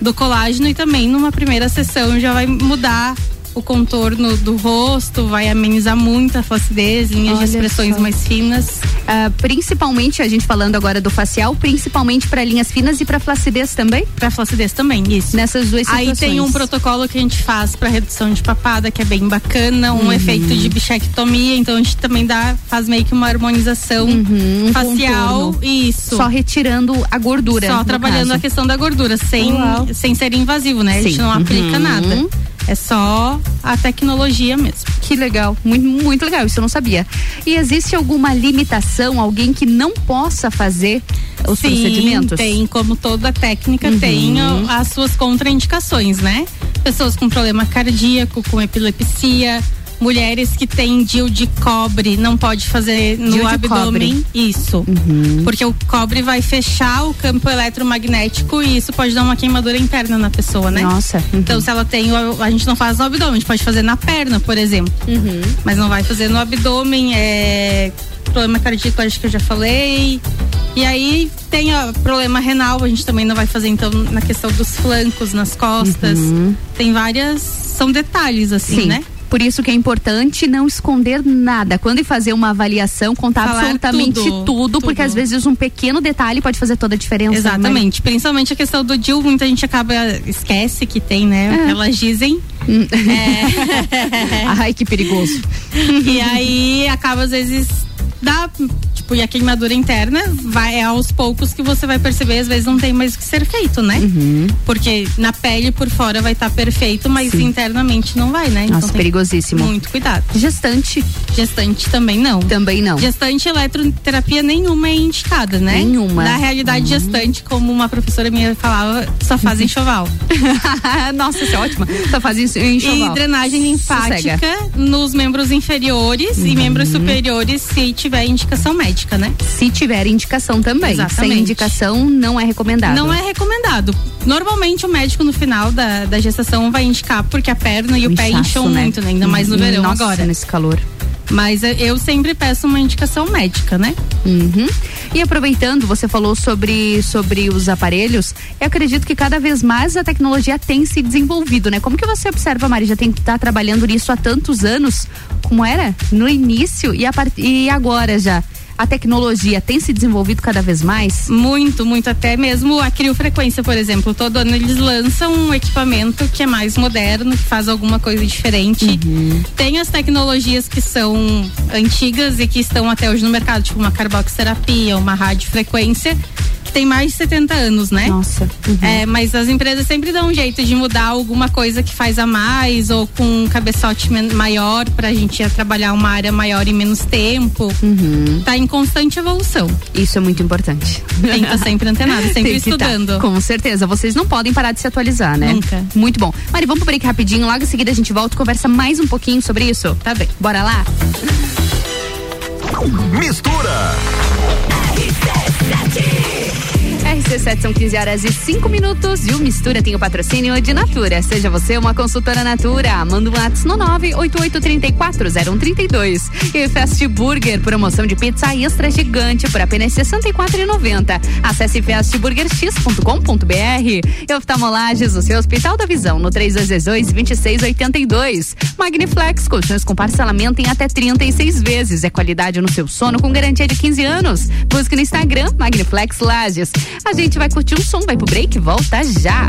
Speaker 40: do colágeno e também numa primeira sessão já vai mudar o contorno do rosto, vai amenizar muito a flacidez, linhas
Speaker 1: Olha
Speaker 40: de expressões
Speaker 1: só.
Speaker 40: mais finas.
Speaker 1: Ah, principalmente, a gente falando agora do facial, principalmente para linhas finas e para flacidez também?
Speaker 40: Para flacidez também, isso.
Speaker 1: Nessas duas
Speaker 40: Aí
Speaker 1: situações.
Speaker 40: tem um protocolo que a gente faz para redução de papada, que é bem bacana, um
Speaker 1: Uhum.
Speaker 40: efeito de bichectomia, então a gente também dá, faz meio que uma harmonização
Speaker 1: um
Speaker 40: facial.
Speaker 1: contorno.
Speaker 40: Isso.
Speaker 1: Só retirando a gordura.
Speaker 40: Só trabalhando
Speaker 1: caso.
Speaker 40: a questão da gordura, sem,
Speaker 1: Uau.
Speaker 40: sem ser invasivo, né? A gente
Speaker 1: Sim.
Speaker 40: não aplica
Speaker 1: Uhum.
Speaker 40: nada. É só a tecnologia mesmo.
Speaker 1: Que legal, muito, muito legal, isso eu não sabia. E existe alguma limitação, alguém que não possa fazer os
Speaker 40: Sim,
Speaker 1: procedimentos?
Speaker 40: tem, como toda técnica,
Speaker 1: Uhum.
Speaker 40: tem as suas contraindicações, né? Pessoas com problema cardíaco, com epilepsia, mulheres que têm DIL de cobre, não pode fazer no abdômen. Isso. Porque o cobre vai fechar o campo eletromagnético e isso pode dar uma queimadura interna na pessoa, né?
Speaker 1: Nossa. uhum.
Speaker 40: Então, se ela tem, a gente não faz no abdômen, a gente pode fazer na perna, por exemplo.
Speaker 1: Uhum.
Speaker 40: Mas não vai fazer no abdômen, é problema cardíaco, acho que eu já falei. E aí tem ó, problema renal, a gente também não vai fazer então na questão dos flancos, nas costas. Tem várias, são detalhes assim,
Speaker 1: Uhum. Sim.
Speaker 40: né?
Speaker 1: Por isso que é importante não esconder nada. Quando fazer uma avaliação, contar
Speaker 40: Falar
Speaker 1: absolutamente tudo,
Speaker 40: tudo,
Speaker 1: porque
Speaker 40: tudo.
Speaker 1: às vezes um pequeno detalhe pode fazer toda a diferença. né?
Speaker 40: Exatamente. Principalmente a questão do DIL, muita gente acaba, esquece que tem, né?
Speaker 1: É.
Speaker 40: Elas dizem. É.
Speaker 1: Ai, que perigoso.
Speaker 40: e aí acaba às vezes dá tipo e a queimadura interna vai é aos poucos que você vai perceber às vezes não tem mais o que ser feito né
Speaker 1: Uhum.
Speaker 40: porque na pele por fora vai estar perfeito mas internamente não vai né
Speaker 1: Nossa,
Speaker 40: tem
Speaker 1: perigosíssimo.
Speaker 40: muito cuidado
Speaker 1: Gestante
Speaker 40: gestante também não
Speaker 1: também não
Speaker 40: gestante eletroterapia nenhuma é indicada né
Speaker 1: Nenhuma.
Speaker 40: na realidade gestante como uma professora minha falava só faz enxoval
Speaker 1: Nossa, isso é ótimo. Só faz isso em
Speaker 40: e
Speaker 1: enxoval.
Speaker 40: drenagem linfática
Speaker 1: Sossega.
Speaker 40: nos membros inferiores e membros superiores se tiver indicação médica, né?
Speaker 1: Se tiver indicação também.
Speaker 40: Exatamente.
Speaker 1: Sem indicação, não é recomendado.
Speaker 40: Não é recomendado. Normalmente o médico no final da, da gestação vai indicar porque a perna e o, pé
Speaker 1: inchaço,
Speaker 40: incham
Speaker 1: né?
Speaker 40: muito, né? Ainda mais no verão
Speaker 1: Nossa,
Speaker 40: agora.
Speaker 1: nesse calor.
Speaker 40: Mas eh, eu sempre peço uma indicação médica, né?
Speaker 1: Uhum. E aproveitando, você falou sobre, sobre os aparelhos, eu acredito que cada vez mais a tecnologia tem se desenvolvido, né? Como que você observa, Mari, já tem que estar trabalhando nisso há tantos anos, como era no início e, a part... e agora já? A tecnologia tem se desenvolvido cada vez mais?
Speaker 40: Muito, muito. Até mesmo a criofrequência, por exemplo. Todo ano eles lançam um equipamento que é mais moderno, que faz alguma coisa diferente.
Speaker 1: Uhum.
Speaker 40: Tem as tecnologias que são antigas e que estão até hoje no mercado, tipo uma carboxterapia, uma radiofrequência, tem mais de 70 anos, né?
Speaker 1: Nossa.
Speaker 40: É, mas as empresas sempre dão um jeito de mudar alguma coisa que faz a mais ou com um cabeçote maior pra gente ir trabalhar uma área maior em menos tempo. Tá em constante evolução.
Speaker 1: Isso é muito importante.
Speaker 40: Tem que estar sempre antenado, sempre
Speaker 1: Tem que tá.
Speaker 40: estudando.
Speaker 1: Com certeza. Vocês não podem parar de se atualizar, né?
Speaker 40: Nunca.
Speaker 1: Muito bom. Mari, vamos pro break rapidinho. Logo em seguida a gente volta e conversa mais um pouquinho sobre isso.
Speaker 40: Tá bem.
Speaker 1: Bora lá?
Speaker 11: Mistura.
Speaker 1: RC7 são 15 horas e 5 minutos e o Mistura tem o patrocínio de Natura. Seja você uma consultora Natura. Manda um WhatsApp no 988340132. E Fast Burger, promoção de pizza extra gigante por apenas R$ 64,90. Acesse fastburgerx.com.br. Oftalmolages, o seu Hospital da Visão, no 3222-2682. Magniflex, colchões com parcelamento em até 36 vezes. É qualidade no seu sono com garantia de 15 anos. Busque no Instagram Magniflex Lages. A gente vai curtir um som, vai pro break volta já.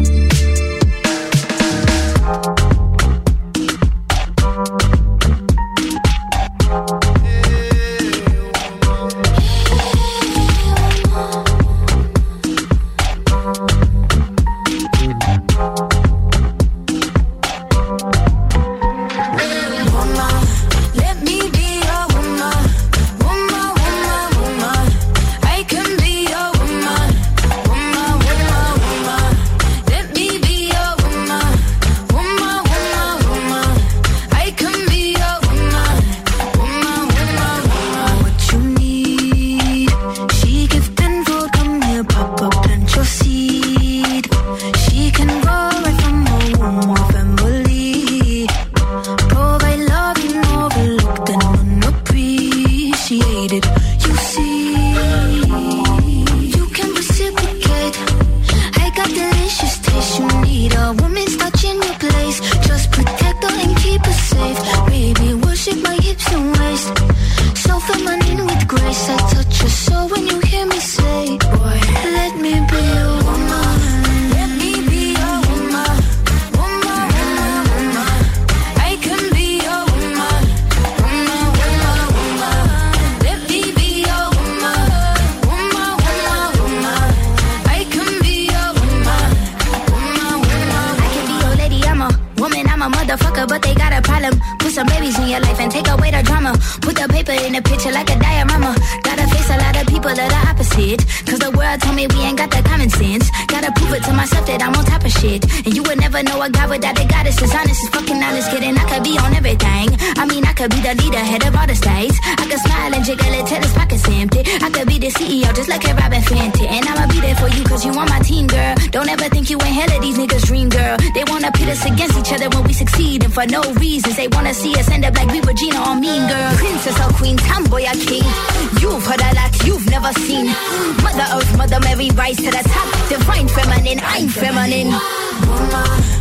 Speaker 5: Feminine,
Speaker 13: I'm feminine.
Speaker 5: Let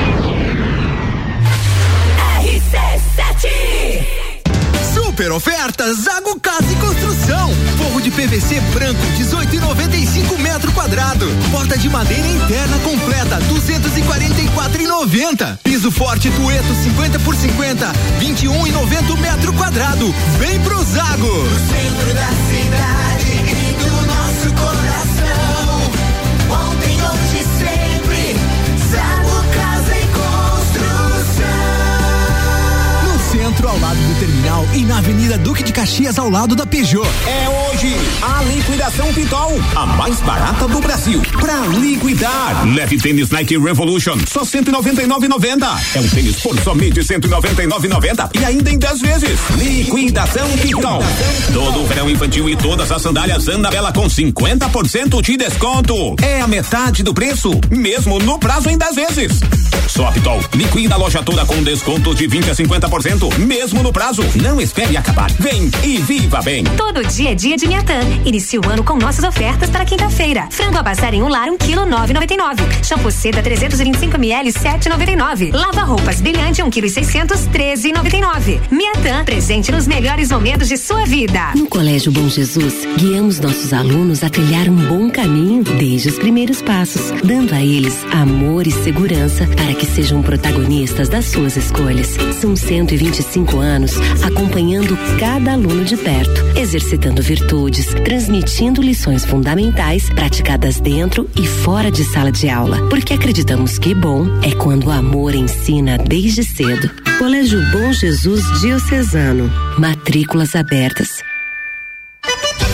Speaker 41: Super ofertas Zago Casa e Construção. Forro de PVC branco 18,95 metro quadrado. Porta de madeira interna completa 244,90. Piso forte Tueto 50 por 50 21,90 metro quadrado. Vem pro Zago.
Speaker 29: No centro da cidade
Speaker 41: terminal e na Avenida Duque de Caxias, ao lado da Peugeot.
Speaker 11: É hoje liquidação Pitol, a mais barata do Brasil. Pra liquidar, leve tênis Nike Revolution, só 199,90. É um tênis por somente 199,90 e ainda em 10 vezes. Liquidação Pitol. Todo o verão infantil e todas as sandálias Anabela com 50% de desconto. É a metade do preço, mesmo no prazo em 10 vezes. Só a Pitol liquida a loja toda com desconto de 20 a 50%, mesmo no prazo. Não espere acabar. Vem e viva bem.
Speaker 42: Todo dia é dia de Miatã. Inicie o ano com nossas ofertas para quinta-feira. Frango a passar em um lar, um quilo nove noventa e nove. Shampoo seda 325 ml, sete noventa e nove. Lava roupas brilhante, um quilo e seiscentos, treze noventa e nove. Miatã, presente nos melhores momentos de sua vida.
Speaker 9: No Colégio Bom Jesus, guiamos nossos alunos a trilhar um bom caminho desde os primeiros passos, dando a eles amor e segurança para que sejam protagonistas das suas escolhas. São 125 anos acompanhando cada aluno de perto, exercitando virtudes, transmitindo lições fundamentais praticadas dentro e fora de sala de aula, porque acreditamos que bom é quando o amor ensina desde cedo. Colégio Bom Jesus Diocesano. Matrículas abertas.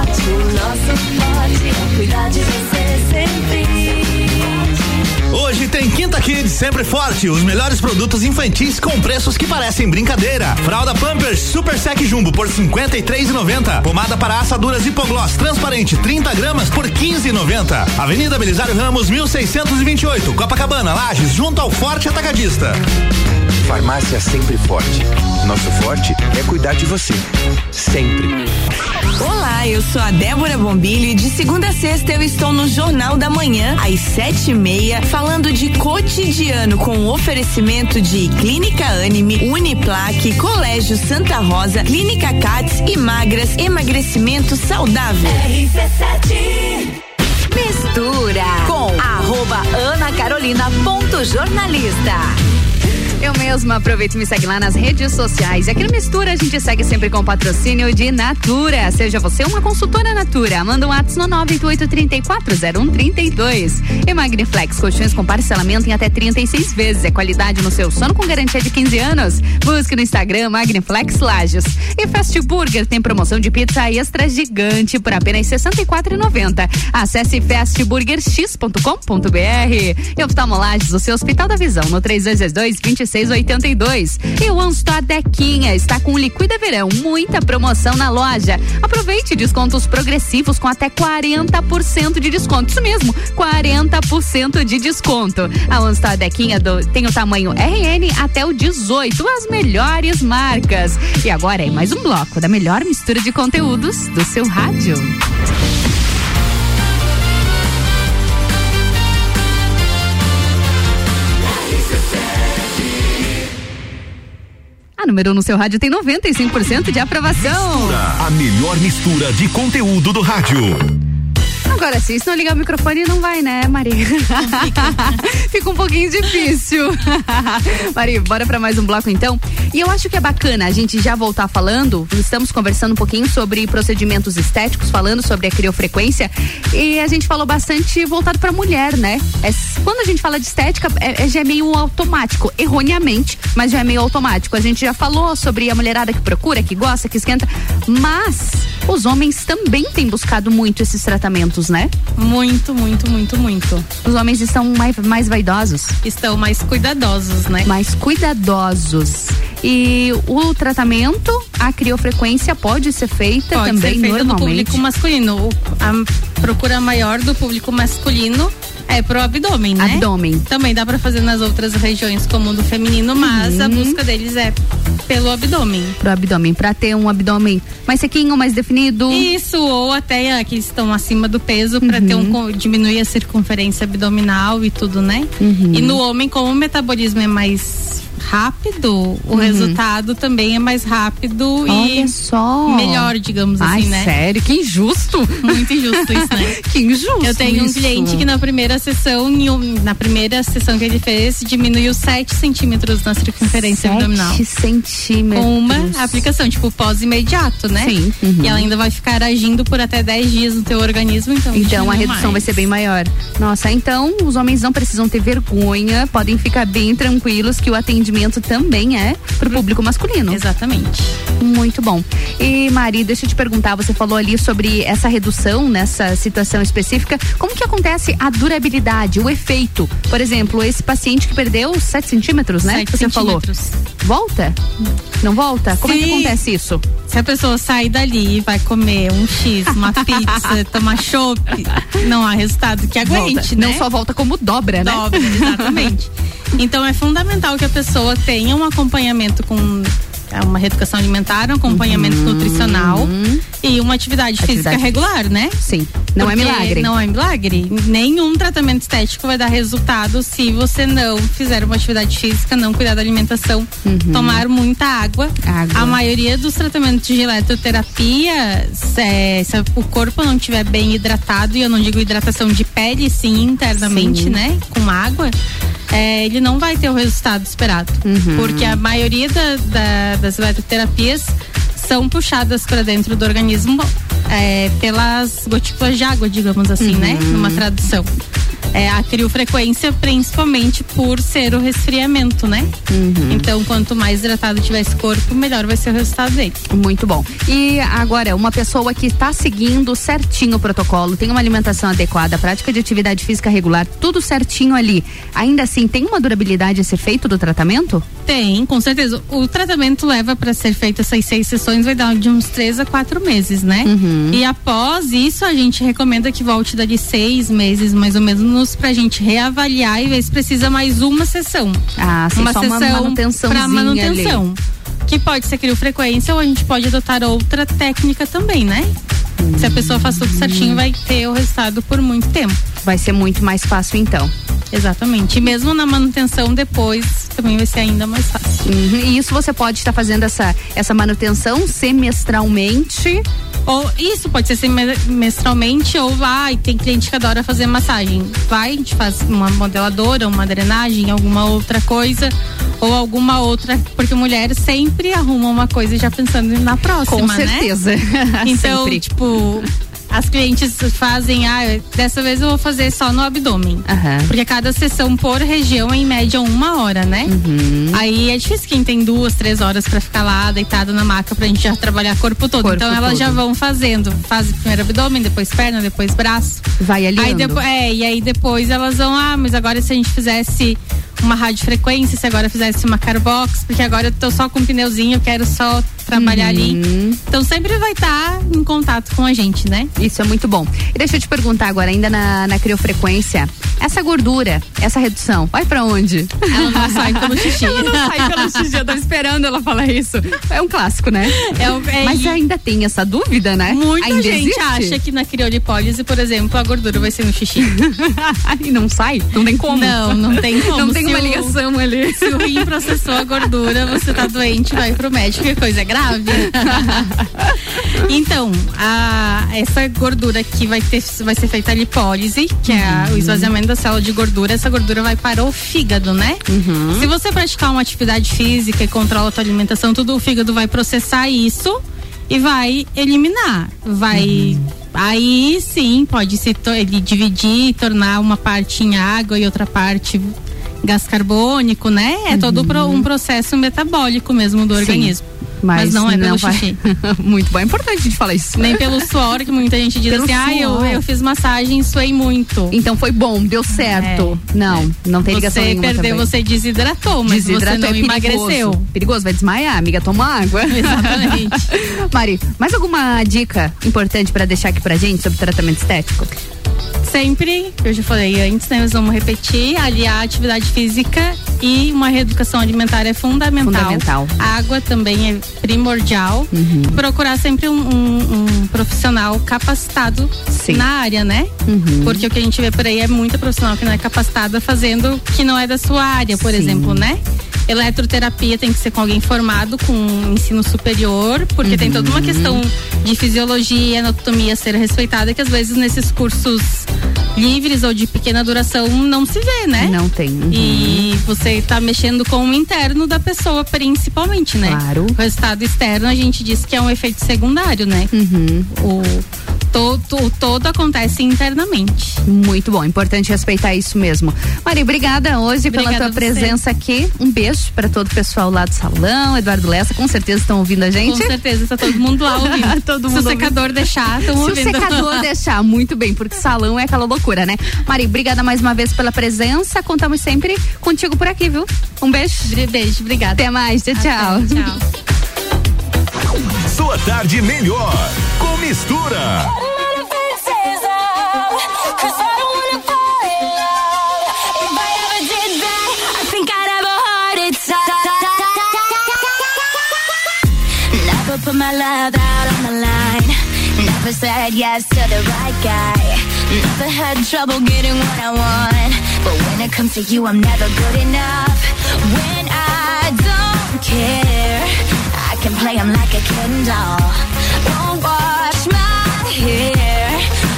Speaker 13: Forte, o nosso forte é cuidar de você sempre.
Speaker 10: Hoje tem Quinta Kids, sempre forte. Os melhores produtos infantis com preços que parecem brincadeira. Fralda Pampers Super Sec Jumbo por 53,90. Pomada para assaduras Hipogloss transparente 30 gramas por 15,90. Avenida Belisário Ramos 1628, Copacabana, Lages, junto ao Forte Atacadista.
Speaker 43: Farmácia Sempre Forte. Nosso forte é cuidar de você. Sempre.
Speaker 44: Olá, eu sou a Débora Bombilho e de segunda a sexta eu estou no Jornal da Manhã, às sete e meia, falando de cotidiano com oferecimento de Clínica Anime, Uniplaque, Colégio Santa Rosa, Clínica Cats e Magras, emagrecimento saudável.
Speaker 16: RC7 Mistura com arroba Ana Carolina ponto jornalista.
Speaker 1: Eu mesma aproveito e me segue lá nas redes sociais. Aqui no Mistura a gente segue sempre com patrocínio de Natura. Seja você uma consultora Natura. Manda um WhatsApp no 988340132. E Magniflex, colchões com parcelamento em até 36 vezes. É qualidade no seu sono com garantia de 15 anos. Busque no Instagram Magniflex Lages. E Fast Burger tem promoção de pizza extra gigante por apenas R$ 64,90. Acesse fastburgerx.com.br. E oftalmolages, o seu Hospital da Visão, no 3222 2682. E o One Store Dequinha está com Liquida Verão, muita promoção na loja. Aproveite descontos progressivos com até 40% de desconto. Isso mesmo, 40% de desconto. A One Store Dequinha do, tem o tamanho RN até o 18, as melhores marcas. E agora é mais um bloco da melhor mistura de conteúdos do seu rádio. A número um no seu rádio tem 95% de aprovação.
Speaker 45: Mistura, a melhor mistura de conteúdo do rádio.
Speaker 1: Agora sim, se não ligar o microfone não vai, né, Maria? Fica um pouquinho difícil. Maria, bora para mais um bloco então. E eu acho que é bacana a gente já voltar falando. Estamos conversando um pouquinho sobre procedimentos estéticos, falando sobre a criofrequência. E a gente falou bastante voltado para mulher, né? É, quando a gente fala de estética, é, é, já é meio automático, erroneamente, mas já é meio automático. A gente já falou sobre a mulherada que procura, que gosta, que esquenta. Mas os homens também têm buscado muito esses tratamentos, né?
Speaker 40: Muito, muito, muito, muito.
Speaker 1: Os homens estão mais, mais vaidosos?
Speaker 40: Estão mais cuidadosos, né?
Speaker 1: Mais cuidadosos. E o tratamento, a criofrequência pode ser feita
Speaker 40: Pode
Speaker 1: também
Speaker 40: ser feita no
Speaker 1: normalmente?
Speaker 40: público masculino. A procura maior do público masculino é pro abdômen, né?
Speaker 1: Abdômen.
Speaker 40: Também dá pra fazer nas outras regiões como do feminino, mas
Speaker 1: Uhum.
Speaker 40: a busca deles é pelo abdômen.
Speaker 1: Pro abdômen, pra ter um abdômen mais sequinho, mais definido.
Speaker 40: Isso, ou até que estão acima do peso pra ter
Speaker 1: Uhum.
Speaker 40: um co- diminuir a circunferência abdominal e tudo, né?
Speaker 1: Uhum.
Speaker 40: E no homem, como o metabolismo é mais rápido, o
Speaker 1: Uhum.
Speaker 40: resultado também é mais rápido
Speaker 1: Olha
Speaker 40: e
Speaker 1: só.
Speaker 40: melhor, digamos
Speaker 1: Ai,
Speaker 40: assim, né?
Speaker 1: sério? Que injusto.
Speaker 40: Muito injusto isso, né?
Speaker 1: que injusto.
Speaker 40: Eu tenho um
Speaker 1: isso.
Speaker 40: cliente que na primeira sessão, um- na primeira sessão que ele fez, diminuiu 7 centímetros na circunferência
Speaker 1: Sete
Speaker 40: abdominal.
Speaker 1: centímetros.
Speaker 40: Com uma aplicação, tipo pós imediato, né?
Speaker 1: Sim. Uhum.
Speaker 40: E ela ainda vai ficar agindo por até 10 dias no teu organismo, então.
Speaker 1: Então a redução
Speaker 40: mais.
Speaker 1: vai ser bem maior. Nossa, então os homens não precisam ter vergonha, podem ficar bem tranquilos que o atendimento também é pro público masculino.
Speaker 40: Exatamente.
Speaker 1: Muito bom. E Mari, deixa eu te perguntar, você falou ali sobre essa redução nessa situação específica. Como que acontece a durabilidade, o efeito? Por exemplo, esse paciente que perdeu 7 centímetros, né?
Speaker 40: Sete
Speaker 1: que você falou.
Speaker 40: centímetros.
Speaker 1: Volta? Não volta? Como é que acontece isso?
Speaker 40: Se a pessoa sair dali e vai comer um X, uma pizza, tomar chopp, não há resultado que aguente,
Speaker 1: Volta.
Speaker 40: né?
Speaker 1: Não só volta como dobra, né?
Speaker 40: Dobra, exatamente. Então é fundamental que a pessoa tenha um acompanhamento com é, uma reeducação alimentar, um acompanhamento nutricional e uma atividade, física
Speaker 1: Uhum. Atividade
Speaker 40: regular, né?
Speaker 1: Sim. Não é
Speaker 40: Porque
Speaker 1: milagre.
Speaker 40: Não é milagre. Nenhum tratamento estético vai dar resultado se você não fizer uma atividade física, não cuidar da alimentação, tomar muita água.
Speaker 1: Uhum. Água.
Speaker 40: A maioria dos tratamentos de eletroterapia, se, se o corpo não estiver bem hidratado, e eu não digo hidratação de pele, sim, internamente,
Speaker 1: Sim.
Speaker 40: né? Com água. é, ele não vai ter o resultado esperado.
Speaker 1: Uhum.
Speaker 40: Porque a maioria da- da- das eletroterapias são puxadas para dentro do organismo é, pelas gotículas de água, digamos assim, né?
Speaker 1: Uhum.
Speaker 40: Numa tradução. É, a criofrequência, principalmente por ser o resfriamento, né?
Speaker 1: Uhum.
Speaker 40: Então, quanto mais hidratado tiver esse corpo, melhor vai ser o resultado dele.
Speaker 1: Muito bom. E agora, uma pessoa que está seguindo certinho o protocolo, tem uma alimentação adequada, prática de atividade física regular, tudo certinho ali. Ainda assim, tem uma durabilidade esse efeito do tratamento?
Speaker 40: Tem, com certeza. O tratamento leva para ser feito essas seis sessões, vai dar de uns três a quatro meses, né?
Speaker 1: Uhum.
Speaker 40: E após isso, a gente recomenda que volte dali seis meses, mais ou menos, anos pra gente reavaliar e ver se precisa mais uma sessão.
Speaker 1: Ah, sim,
Speaker 40: uma
Speaker 1: só uma
Speaker 40: sessão
Speaker 1: manutençãozinha
Speaker 40: pra manutenção. Que pode ser criofrequência ou a gente pode adotar outra técnica também, né? Se a pessoa faz tudo certinho, vai ter o resultado por muito tempo.
Speaker 1: Vai ser muito mais fácil então.
Speaker 40: Exatamente. E mesmo na manutenção depois, também vai ser ainda mais fácil.
Speaker 1: Uhum, E isso você pode estar fazendo essa, essa manutenção semestralmente.
Speaker 40: Ou isso pode ser semestralmente ou vai, tem cliente que adora fazer massagem. Vai, a gente faz uma modeladora, uma drenagem, alguma outra coisa ou alguma outra, porque mulher sempre arruma uma coisa já pensando na próxima,
Speaker 1: Com
Speaker 40: né?
Speaker 1: certeza.
Speaker 40: Então,
Speaker 1: Sempre.
Speaker 40: tipo, as clientes fazem, ah, dessa vez eu vou fazer só no abdômen. Porque cada sessão por região é em média uma hora, né?
Speaker 1: Uhum.
Speaker 40: Aí é difícil quem tem duas, três horas pra ficar lá deitado na maca pra gente já trabalhar corpo todo.
Speaker 1: Corpo
Speaker 40: então elas
Speaker 1: todo.
Speaker 40: já vão fazendo. Faz primeiro abdômen, depois perna, depois braço.
Speaker 1: Vai
Speaker 40: Aí
Speaker 1: alinhando.
Speaker 40: depois, é, e aí depois elas vão, ah, mas agora se a gente fizesse uma radiofrequência, se agora fizesse uma carbox, porque agora eu tô só com um pneuzinho, eu quero só trabalhar ali.
Speaker 1: Uhum.
Speaker 40: Então sempre vai estar em contato com a gente, né?
Speaker 1: Isso é muito bom. E deixa eu te perguntar agora, ainda na, na criofrequência, essa gordura, essa redução, vai pra onde?
Speaker 40: Ela não sai pelo xixi.
Speaker 1: ela não sai pelo xixi, eu tô esperando ela falar isso. É um clássico, né?
Speaker 40: É o- é-
Speaker 1: Mas ainda tem essa dúvida, né?
Speaker 40: Muita
Speaker 1: ainda
Speaker 40: gente
Speaker 1: existe?
Speaker 40: acha que na criolipólise, por exemplo, a gordura vai ser no xixi.
Speaker 1: e não sai? Não tem como?
Speaker 40: Não, não tem como.
Speaker 1: Não tem
Speaker 40: Se
Speaker 1: uma
Speaker 40: o-
Speaker 1: ligação ali.
Speaker 40: Se o rim processou a gordura, você tá doente, vai pro médico, que coisa grave. então, a, essa gordura que vai, ter, vai ser feita a lipólise, que é a- o esvaziamento da célula de gordura, essa gordura vai para o fígado, né? Se você praticar uma atividade física e controla a tua alimentação, tudo o fígado vai processar isso e vai eliminar. Vai. Aí sim, pode se ele dividir, tornar uma parte em água e outra parte gás carbônico, né? É todo pro- um processo metabólico mesmo do
Speaker 1: Sim,
Speaker 40: organismo.
Speaker 1: Mas,
Speaker 40: não é pelo
Speaker 1: vai-
Speaker 40: xixi.
Speaker 1: muito bom, é importante a gente falar isso.
Speaker 40: Nem pelo suor, que muita gente diz
Speaker 1: Pelo
Speaker 40: assim, ah, eu, eu fiz massagem e suei muito.
Speaker 1: Então foi bom, deu certo. não, não tem ligação
Speaker 40: Você
Speaker 1: nenhuma
Speaker 40: perdeu,
Speaker 1: também.
Speaker 40: você desidratou, mas
Speaker 1: Desidratou,
Speaker 40: você não
Speaker 1: é perigoso.
Speaker 40: emagreceu.
Speaker 1: Perigoso, vai desmaiar, amiga, toma água.
Speaker 40: Exatamente.
Speaker 1: Mari, mais alguma dica importante pra deixar aqui pra gente sobre tratamento estético?
Speaker 40: Sempre, eu já falei antes, né? Mas vamos repetir, aliar a atividade física e uma reeducação alimentar é fundamental.
Speaker 1: Fundamental.
Speaker 40: A água também é primordial.
Speaker 1: Uhum.
Speaker 40: Procurar sempre um, um- um profissional capacitado na área, né?
Speaker 1: Uhum.
Speaker 40: Porque o que a gente vê por aí é muita profissional que não é capacitada fazendo que não é da sua área, por
Speaker 1: Sim.
Speaker 40: exemplo, né? Eletroterapia tem que ser com alguém formado com ensino superior, porque tem toda
Speaker 1: Uhum.
Speaker 40: uma questão de fisiologia, anatomia a ser respeitada, que às vezes nesses cursos livres ou de pequena duração não se vê, né?
Speaker 1: Não tem. uhum.
Speaker 40: E você tá mexendo com o interno da pessoa, principalmente, né?
Speaker 1: Claro.
Speaker 40: O resultado externo a gente diz que é um efeito secundário, né?
Speaker 1: Uhum.
Speaker 40: O, todo, todo acontece internamente.
Speaker 1: Muito bom, importante respeitar isso mesmo. Mari, obrigada hoje pela
Speaker 40: Obrigada
Speaker 1: tua
Speaker 40: a você.
Speaker 1: presença aqui. Um beijo pra todo o pessoal lá do salão, Eduardo Lessa, com certeza estão ouvindo a gente.
Speaker 40: Com certeza, tá todo mundo lá ouvindo.
Speaker 1: todo
Speaker 40: Se
Speaker 1: mundo
Speaker 40: o secador deixar, estão
Speaker 1: Se o
Speaker 40: ouvindo.
Speaker 1: secador deixar, muito bem, porque salão é aquela loucura, né? Mari, obrigada mais uma vez pela presença. Contamos sempre contigo por aqui, viu? Um beijo.
Speaker 40: Beijo, obrigada.
Speaker 1: Até mais, tchau, tchau.
Speaker 40: tchau.
Speaker 45: Sua tarde melhor com mistura.
Speaker 13: Put my love out on the line. Never said yes to the right guy. Never had trouble getting what I want. But when it comes to you, I'm never good enough. When I don't care, can play 'em like a Ken doll. Won't wash my hair,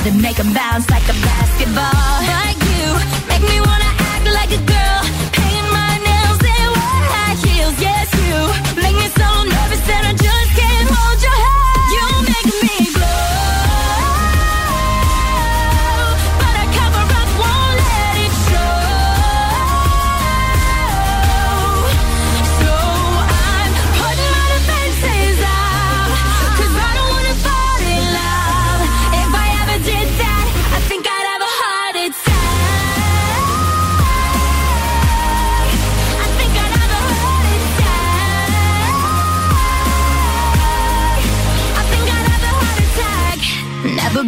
Speaker 13: then make 'em bounce like a basketball. But you make me wanna act like a girl, paint my nails and wear high heels. Yes, you make me so nervous that I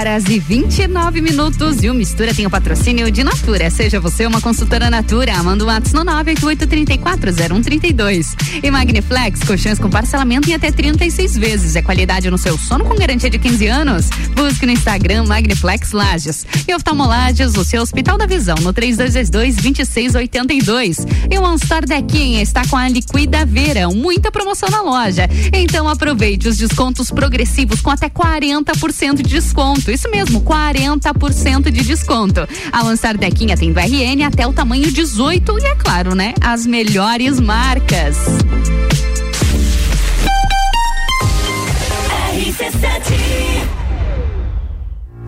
Speaker 1: Horas e 29 minutos e o Mistura tem o patrocínio de Natura. Seja você uma consultora Natura, manda um WhatsApp no 988340132. E Magniflex, colchões com parcelamento em até 36 vezes. É qualidade no seu sono com garantia de 15 anos. Busque no Instagram Magniflex Lages. E Oftalmolages, o seu Hospital da Visão, no 3222-2682. E o OnStar Dequinha está com a Liquida Verão. Muita promoção na loja. Então aproveite os descontos progressivos com até 40% de desconto. Isso mesmo, 40% de desconto. A Lançar Dequinha tem do RN até o tamanho 18 e é claro, né? As melhores marcas.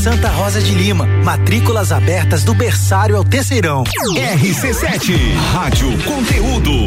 Speaker 29: Santa Rosa
Speaker 46: de Lima. Matrículas abertas do berçário ao terceirão.
Speaker 12: RC7, Rádio Conteúdo.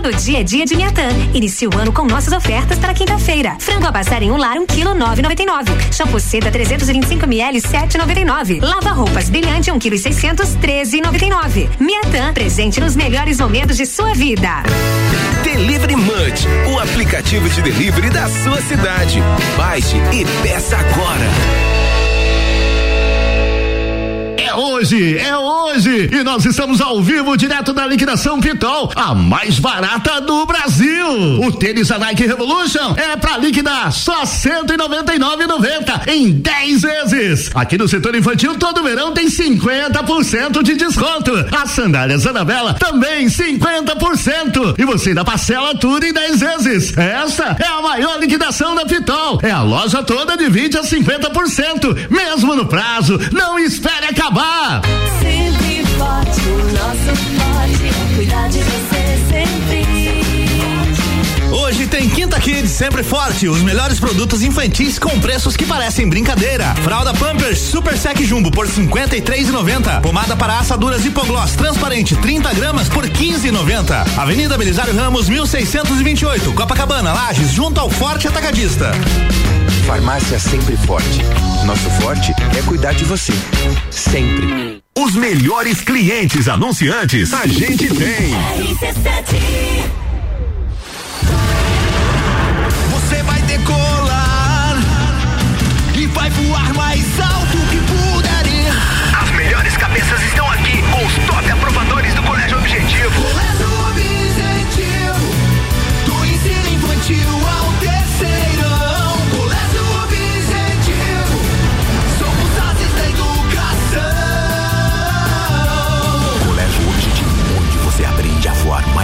Speaker 7: Todo dia é dia de Miatã. Inicie o ano com nossas ofertas para quinta-feira. Frango a passar em um lar, um quilo nove noventa e nove. Shampoo Seda 325 ml, sete noventa e nove. Lava roupas brilhante, um quilo e seiscentos, treze noventa e nove. Miatã, presente nos melhores momentos de sua vida.
Speaker 47: Delivery Munch, o aplicativo de delivery da sua cidade. Baixe e peça agora.
Speaker 34: É hoje, é hoje! E nós estamos ao vivo, direto da liquidação Pitol, a mais barata do Brasil. O tênis da Nike Revolution é pra liquidar só R$ 199,90 em 10 vezes. Aqui no setor infantil, todo verão tem 50% de desconto. As sandálias Anabela também 50%. E você ainda parcela tudo em 10 vezes. Essa é a maior liquidação da Pitol. É a loja toda de 20 a 50%, mesmo no prazo. Não espere acabar.
Speaker 48: Sempre forte, o nosso forte é cuidar de você sempre.
Speaker 10: Hoje tem Quinta Kids, sempre forte. Os melhores produtos infantis com preços que parecem brincadeira. Fralda Pampers Super Sec Jumbo por 53,90. Pomada para assaduras Hipogloss transparente 30 gramas por 15,90. Avenida Belisário Ramos 1628, Copacabana, Lages, junto ao Forte Atacadista.
Speaker 49: Farmácia sempre forte. Nosso forte é cuidar de você. Sempre.
Speaker 12: Os melhores clientes anunciantes a gente tem.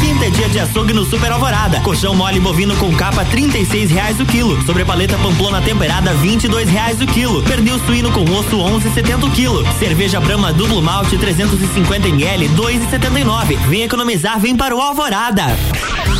Speaker 25: Quinta é dia de açougue no Super Alvorada. Colchão mole bovino com capa R$ reais o quilo. Sobrepaleta pamplona temperada R$ reais o quilo. Pernil suíno com osso 11,70 o quilo. Cerveja Brahma duplo malte 350 ml 2,79. Vem economizar, vem para o Alvorada.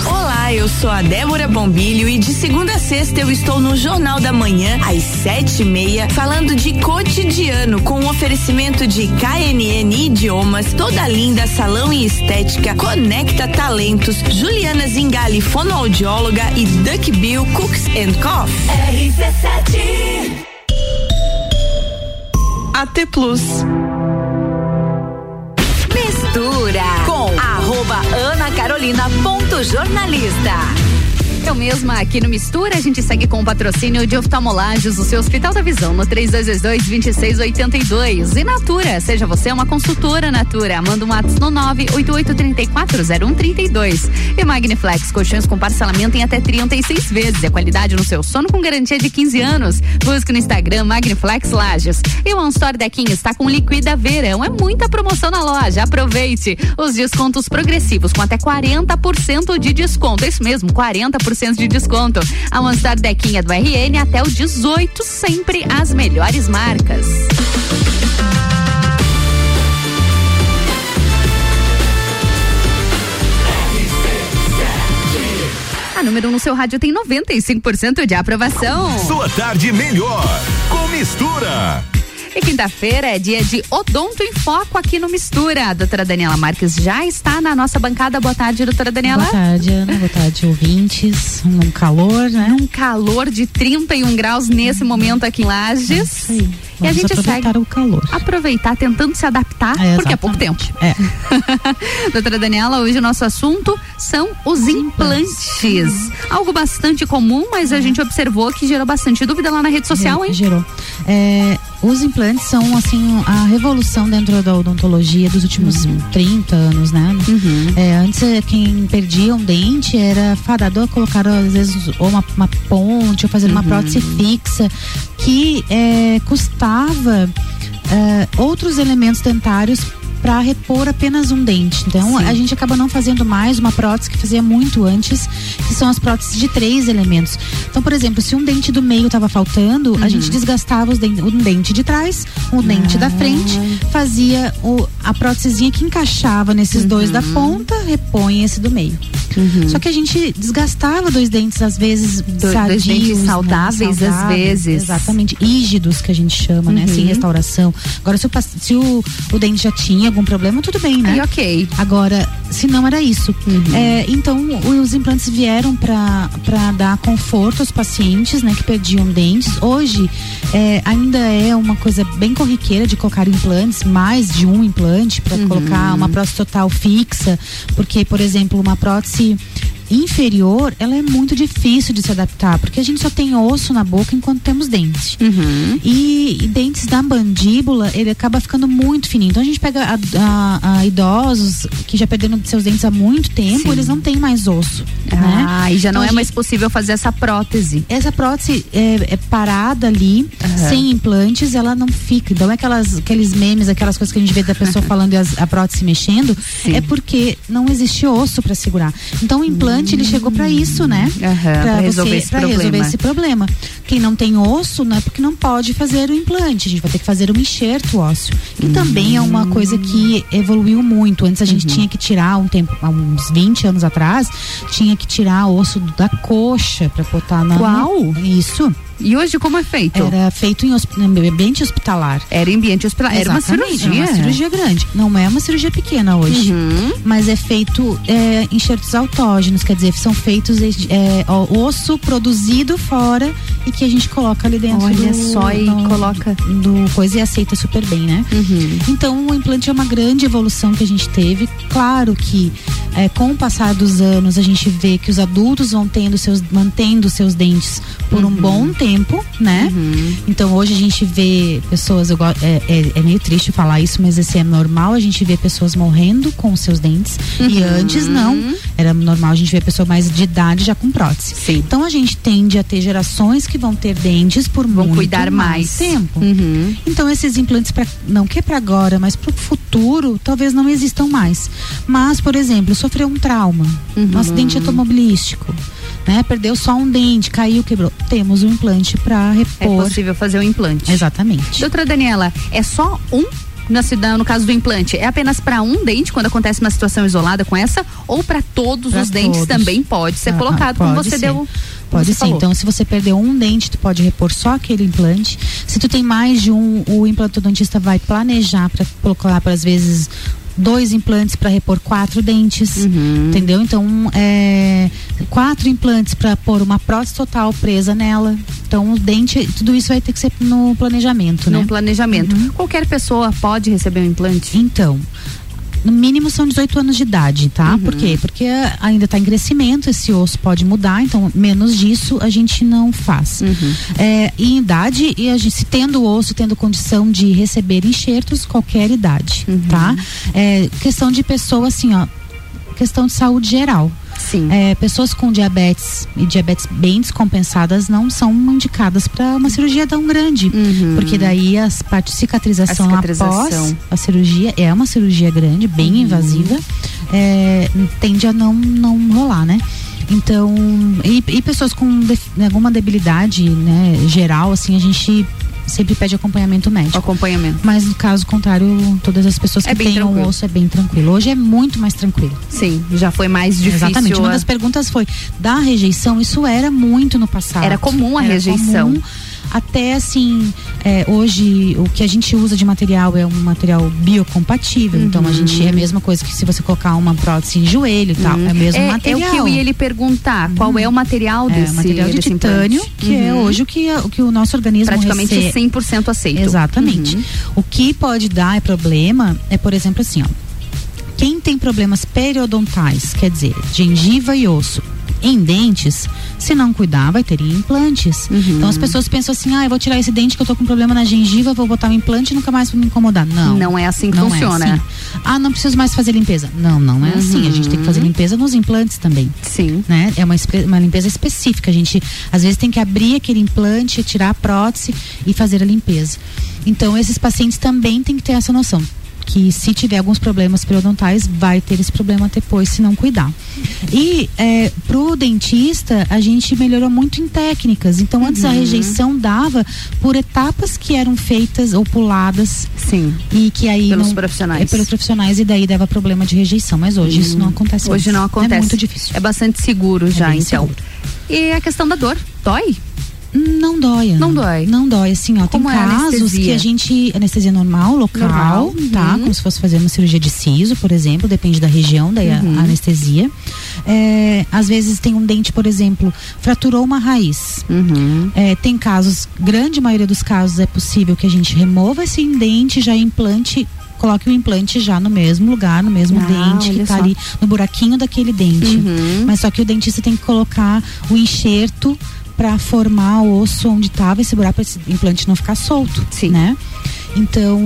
Speaker 16: Olá, eu sou a Débora Bombilho e de segunda a sexta eu estou no Jornal da Manhã às sete e meia falando de cotidiano com um oferecimento de KNN Idiomas, toda linda salão e estética, conecta talentos, Juliana Zingali fonoaudióloga e Duck Bill Cooks and Coffee.
Speaker 50: RC7
Speaker 16: AT Plus.
Speaker 1: Mistura com arroba Ana Carolina ponto jornalista. Eu mesma aqui no Mistura, a gente segue com o patrocínio de oftalmolagens do seu Hospital da Visão no 3222-2682. E Natura, seja você uma consultora Natura, manda um WhatsApp no 988340132. E Magniflex, colchões com parcelamento em até 36 vezes. A qualidade no seu sono com garantia de 15 anos. Busque no Instagram Magniflex Lages. E o OneStore Dequinho está com Liquida Verão. É muita promoção na loja. Aproveite os descontos progressivos com até 40% de desconto. É isso mesmo, 40% de desconto. A OneStar Dequinha do RN até o 18, sempre as melhores marcas. A número 1 um no seu rádio tem 95% de aprovação.
Speaker 12: Sua tarde melhor com mistura.
Speaker 1: E quinta-feira é dia de Odonto em Foco aqui no Mistura. A doutora Daniela Marques já está na nossa bancada. Boa tarde, doutora Daniela.
Speaker 51: Boa tarde, Ana. Boa tarde, ouvintes. Um calor, né?
Speaker 1: Um calor de 31 graus nesse momento aqui em Lages.
Speaker 51: É
Speaker 1: e a gente
Speaker 51: aproveitar
Speaker 1: segue
Speaker 51: o calor.
Speaker 1: aproveitar, tentando se adaptar,
Speaker 51: É,
Speaker 1: porque é pouco tempo.
Speaker 51: É.
Speaker 1: Doutora Daniela, hoje o nosso assunto são os implantes. Algo bastante comum, mas a gente observou que gerou bastante dúvida lá na rede social, hein?
Speaker 51: Gerou. É, os implantes são, assim, a revolução dentro da odontologia dos últimos
Speaker 1: Uhum.
Speaker 51: 30 anos, né? É, antes, eh, quem perdia um dente era fadado a colocar, às vezes, ou uma, uma ponte, ou fazer uma
Speaker 1: Uhum.
Speaker 51: prótese fixa, que eh, custava eh, outros elementos dentários para repor apenas um dente. Então a gente acaba não fazendo mais uma prótese que fazia muito antes, que são as próteses de três elementos. Então, por exemplo, se um dente do meio estava faltando, a gente desgastava os dentes, um dente de trás, um dente da frente, fazia o, a prótesezinha que encaixava nesses dois da ponta, repõe esse do meio. Só que a gente desgastava dois dentes, às vezes,
Speaker 1: dois
Speaker 51: sadios,
Speaker 1: dentes
Speaker 51: né?
Speaker 1: saudáveis, às vezes.
Speaker 51: Exatamente, rígidos que a gente chama, né?
Speaker 1: Uhum.
Speaker 51: Sem restauração. Agora, se, o, se o, o dente já tinha algum problema, tudo bem, né?
Speaker 1: Aí, ok.
Speaker 51: Agora, se não era isso. É, então, os implantes vieram para dar conforto aos pacientes, né? Que perdiam dentes. Hoje, é, ainda é uma coisa bem corriqueira de colocar implantes, mais de um implante, para colocar uma prótese total fixa. Porque, por exemplo, uma prótese inferior, ela é muito difícil de se adaptar, porque a gente só tem osso na boca enquanto temos dente. E, e dentes da mandíbula, ele acaba ficando muito fininho. Então a gente pega a, a- a idosos que já perderam seus dentes há muito tempo,
Speaker 1: Sim.
Speaker 51: eles não têm mais osso.
Speaker 1: Ah,
Speaker 51: né?
Speaker 1: e já não
Speaker 51: Então,
Speaker 1: é
Speaker 51: a
Speaker 1: mais possível fazer essa prótese.
Speaker 51: essa prótese é, é parada ali,
Speaker 1: Aham.
Speaker 51: sem implantes, ela não fica. Então, é aquelas, aqueles memes, aquelas coisas que a gente vê da pessoa falando e as- a prótese mexendo, é porque não existe osso para segurar. Então, o implante, ele chegou para isso, né?
Speaker 1: pra resolver esse
Speaker 51: resolver esse problema. Quem não tem osso, não é porque não pode fazer o implante. A gente vai ter que fazer um enxerto ósseo. Que também é uma coisa que evoluiu muito. Antes a gente tinha que tirar um tempo, há uns 20 anos atrás, tinha que tirar osso da coxa para botar na.
Speaker 1: Qual?
Speaker 51: Isso.
Speaker 1: E hoje como é feito?
Speaker 51: Era feito em ambiente hospitalar.
Speaker 1: Era em ambiente hospitalar. Era uma cirurgia.
Speaker 51: Era uma cirurgia grande. Não é uma cirurgia pequena hoje.
Speaker 1: Uhum.
Speaker 51: Mas é feito é, enxertos autógenos, quer dizer, são feitos é, ó, osso produzido fora e que a gente coloca ali dentro
Speaker 1: Olha
Speaker 51: do,
Speaker 1: só, e
Speaker 51: do-
Speaker 1: coloca.
Speaker 51: do coisa e aceita super bem, né?
Speaker 1: Uhum.
Speaker 51: Então o implante é uma grande evolução que a gente teve. Claro que é, com o passar dos anos, a gente vê que os adultos vão tendo seus, mantendo seus dentes por um bom tempo, né? Então hoje a gente vê pessoas, eu, é, é, é meio triste falar isso, mas esse é normal, a gente vê pessoas morrendo com seus dentes. E
Speaker 1: Uhum.
Speaker 51: antes não. Era normal a gente ver pessoa mais de idade já com prótese. Então a gente tende a ter gerações que vão ter dentes por
Speaker 1: Vão
Speaker 51: muito
Speaker 1: cuidar mais.
Speaker 51: tempo.
Speaker 1: Uhum.
Speaker 51: Então esses implantes para não que é para agora, mas para o futuro, talvez não existam mais. Mas, por exemplo, sofreu um trauma, um acidente automobilístico, né? Perdeu só um dente, caiu, quebrou. Temos um implante para
Speaker 1: É
Speaker 51: repor.
Speaker 1: possível fazer o implante.
Speaker 51: Exatamente.
Speaker 1: Doutora Daniela, é só um na no caso do implante, é apenas para um dente quando acontece uma situação isolada com essa ou para todos
Speaker 51: Pra
Speaker 1: os dentes
Speaker 51: todos.
Speaker 1: também pode ser
Speaker 51: Ah,
Speaker 1: colocado como
Speaker 51: pode
Speaker 1: você
Speaker 51: ser.
Speaker 1: deu como
Speaker 51: Pode ser.
Speaker 1: falou.
Speaker 51: Então, se você perdeu um dente, tu pode repor só aquele implante. Se tu tem mais de um, o implantodontista vai planejar para colocar, por às vezes, dois implantes para repor quatro dentes,
Speaker 1: Uhum.
Speaker 51: entendeu? Então, é, quatro implantes para pôr uma prótese total presa nela. Então, o dente, tudo isso vai ter que ser no planejamento, né?
Speaker 1: no planejamento. Qualquer pessoa pode receber um implante?
Speaker 51: Então, no mínimo são 18 anos de idade, tá?
Speaker 1: Uhum.
Speaker 51: Por quê? Porque ainda está em crescimento, esse osso pode mudar, então menos disso a gente não faz.
Speaker 1: Uhum.
Speaker 51: É, em idade, e a gente, se tendo osso, tendo condição de receber enxertos, qualquer idade,
Speaker 1: Uhum.
Speaker 51: tá? É, questão de pessoa, assim, ó, questão de saúde geral.
Speaker 1: Sim.
Speaker 51: É, pessoas com diabetes e diabetes bem descompensadas não são indicadas para uma cirurgia tão grande. Porque daí as partes de cicatrização,
Speaker 1: Uhum. A cicatrização.
Speaker 51: após a cirurgia é uma cirurgia grande, bem
Speaker 1: Uhum.
Speaker 51: invasiva, é, tende a não, não rolar, né? Então, e, e pessoas com def- alguma debilidade né, geral, assim, a gente sempre pede acompanhamento médico.
Speaker 1: Acompanhamento.
Speaker 51: Mas no caso contrário, todas as pessoas
Speaker 1: É
Speaker 51: que
Speaker 1: bem
Speaker 51: têm um osso é bem tranquilo. Hoje é muito mais tranquilo.
Speaker 1: Sim, já foi mais difícil.
Speaker 51: Exatamente. Uma
Speaker 1: a-
Speaker 51: das perguntas foi da rejeição. Isso era muito no passado.
Speaker 1: Era comum a
Speaker 51: Era
Speaker 1: rejeição.
Speaker 51: comum. Até assim, é, hoje o que a gente usa de material é um material biocompatível. Então a gente é a mesma coisa que se você colocar uma prótese em joelho e tal. É o mesmo
Speaker 1: é,
Speaker 51: material.
Speaker 1: é o que eu ia lhe perguntar. Qual é o material
Speaker 51: É,
Speaker 1: desse
Speaker 51: material de titânio,
Speaker 1: implante?
Speaker 51: que é
Speaker 1: Uhum.
Speaker 51: hoje o que, o que o nosso organismo
Speaker 1: praticamente
Speaker 51: recebe.
Speaker 1: 100% aceito.
Speaker 51: Exatamente.
Speaker 1: Uhum.
Speaker 51: O que pode dar é problema é, por exemplo, assim, ó. Quem tem problemas periodontais, quer dizer, gengiva e osso, em dentes, se não cuidar, vai ter implantes.
Speaker 1: Uhum.
Speaker 51: Então as pessoas pensam assim, ah, eu vou tirar esse dente que eu tô com problema na gengiva, vou botar um implante e nunca mais vai me incomodar. Não.
Speaker 1: Não é assim que
Speaker 51: não
Speaker 1: funciona.
Speaker 51: É assim. Ah, não preciso mais fazer limpeza. Não, não é assim. A gente tem que fazer limpeza nos implantes também.
Speaker 1: Sim.
Speaker 51: Né? É uma, uma limpeza específica. A gente às vezes tem que abrir aquele implante, tirar a prótese e fazer a limpeza. Então esses pacientes também têm que ter essa noção que se tiver alguns problemas periodontais vai ter esse problema depois se não cuidar. E é, pro dentista a gente melhorou muito em técnicas. Então antes a
Speaker 1: Uhum.
Speaker 51: rejeição dava por etapas que eram feitas ou puladas.
Speaker 1: Sim.
Speaker 51: E que aí
Speaker 1: Pelos
Speaker 51: não-
Speaker 1: profissionais.
Speaker 51: É, pelos profissionais e daí dava problema de rejeição. Mas hoje isso não acontece
Speaker 1: Hoje
Speaker 51: mais.
Speaker 1: não acontece.
Speaker 51: É muito difícil.
Speaker 1: É bastante seguro já,
Speaker 51: bem
Speaker 1: então.
Speaker 51: seguro.
Speaker 1: E a questão da dor? Dói?
Speaker 51: Não dói. Ana.
Speaker 1: Não dói.
Speaker 51: Não dói, assim, ó.
Speaker 1: Como
Speaker 51: tem
Speaker 1: é
Speaker 51: casos que a gente. Anestesia normal, local,
Speaker 1: Normal,
Speaker 51: tá?
Speaker 1: uhum.
Speaker 51: Como se fosse fazer uma cirurgia de siso, por exemplo, depende da região, daí a-
Speaker 1: Uhum.
Speaker 51: anestesia. É, às vezes tem um dente, por exemplo, fraturou uma raiz.
Speaker 1: Uhum.
Speaker 51: É, tem casos, grande maioria dos casos é possível que a gente remova esse dente, já implante coloque o implante já no mesmo lugar, no mesmo
Speaker 1: Ah,
Speaker 51: dente que tá
Speaker 1: só.
Speaker 51: ali no buraquinho daquele dente.
Speaker 1: Uhum.
Speaker 51: Mas só que o dentista tem que colocar o enxerto para formar o osso onde estava esse buraco para esse implante não ficar solto,
Speaker 1: Sim.
Speaker 51: né? Então,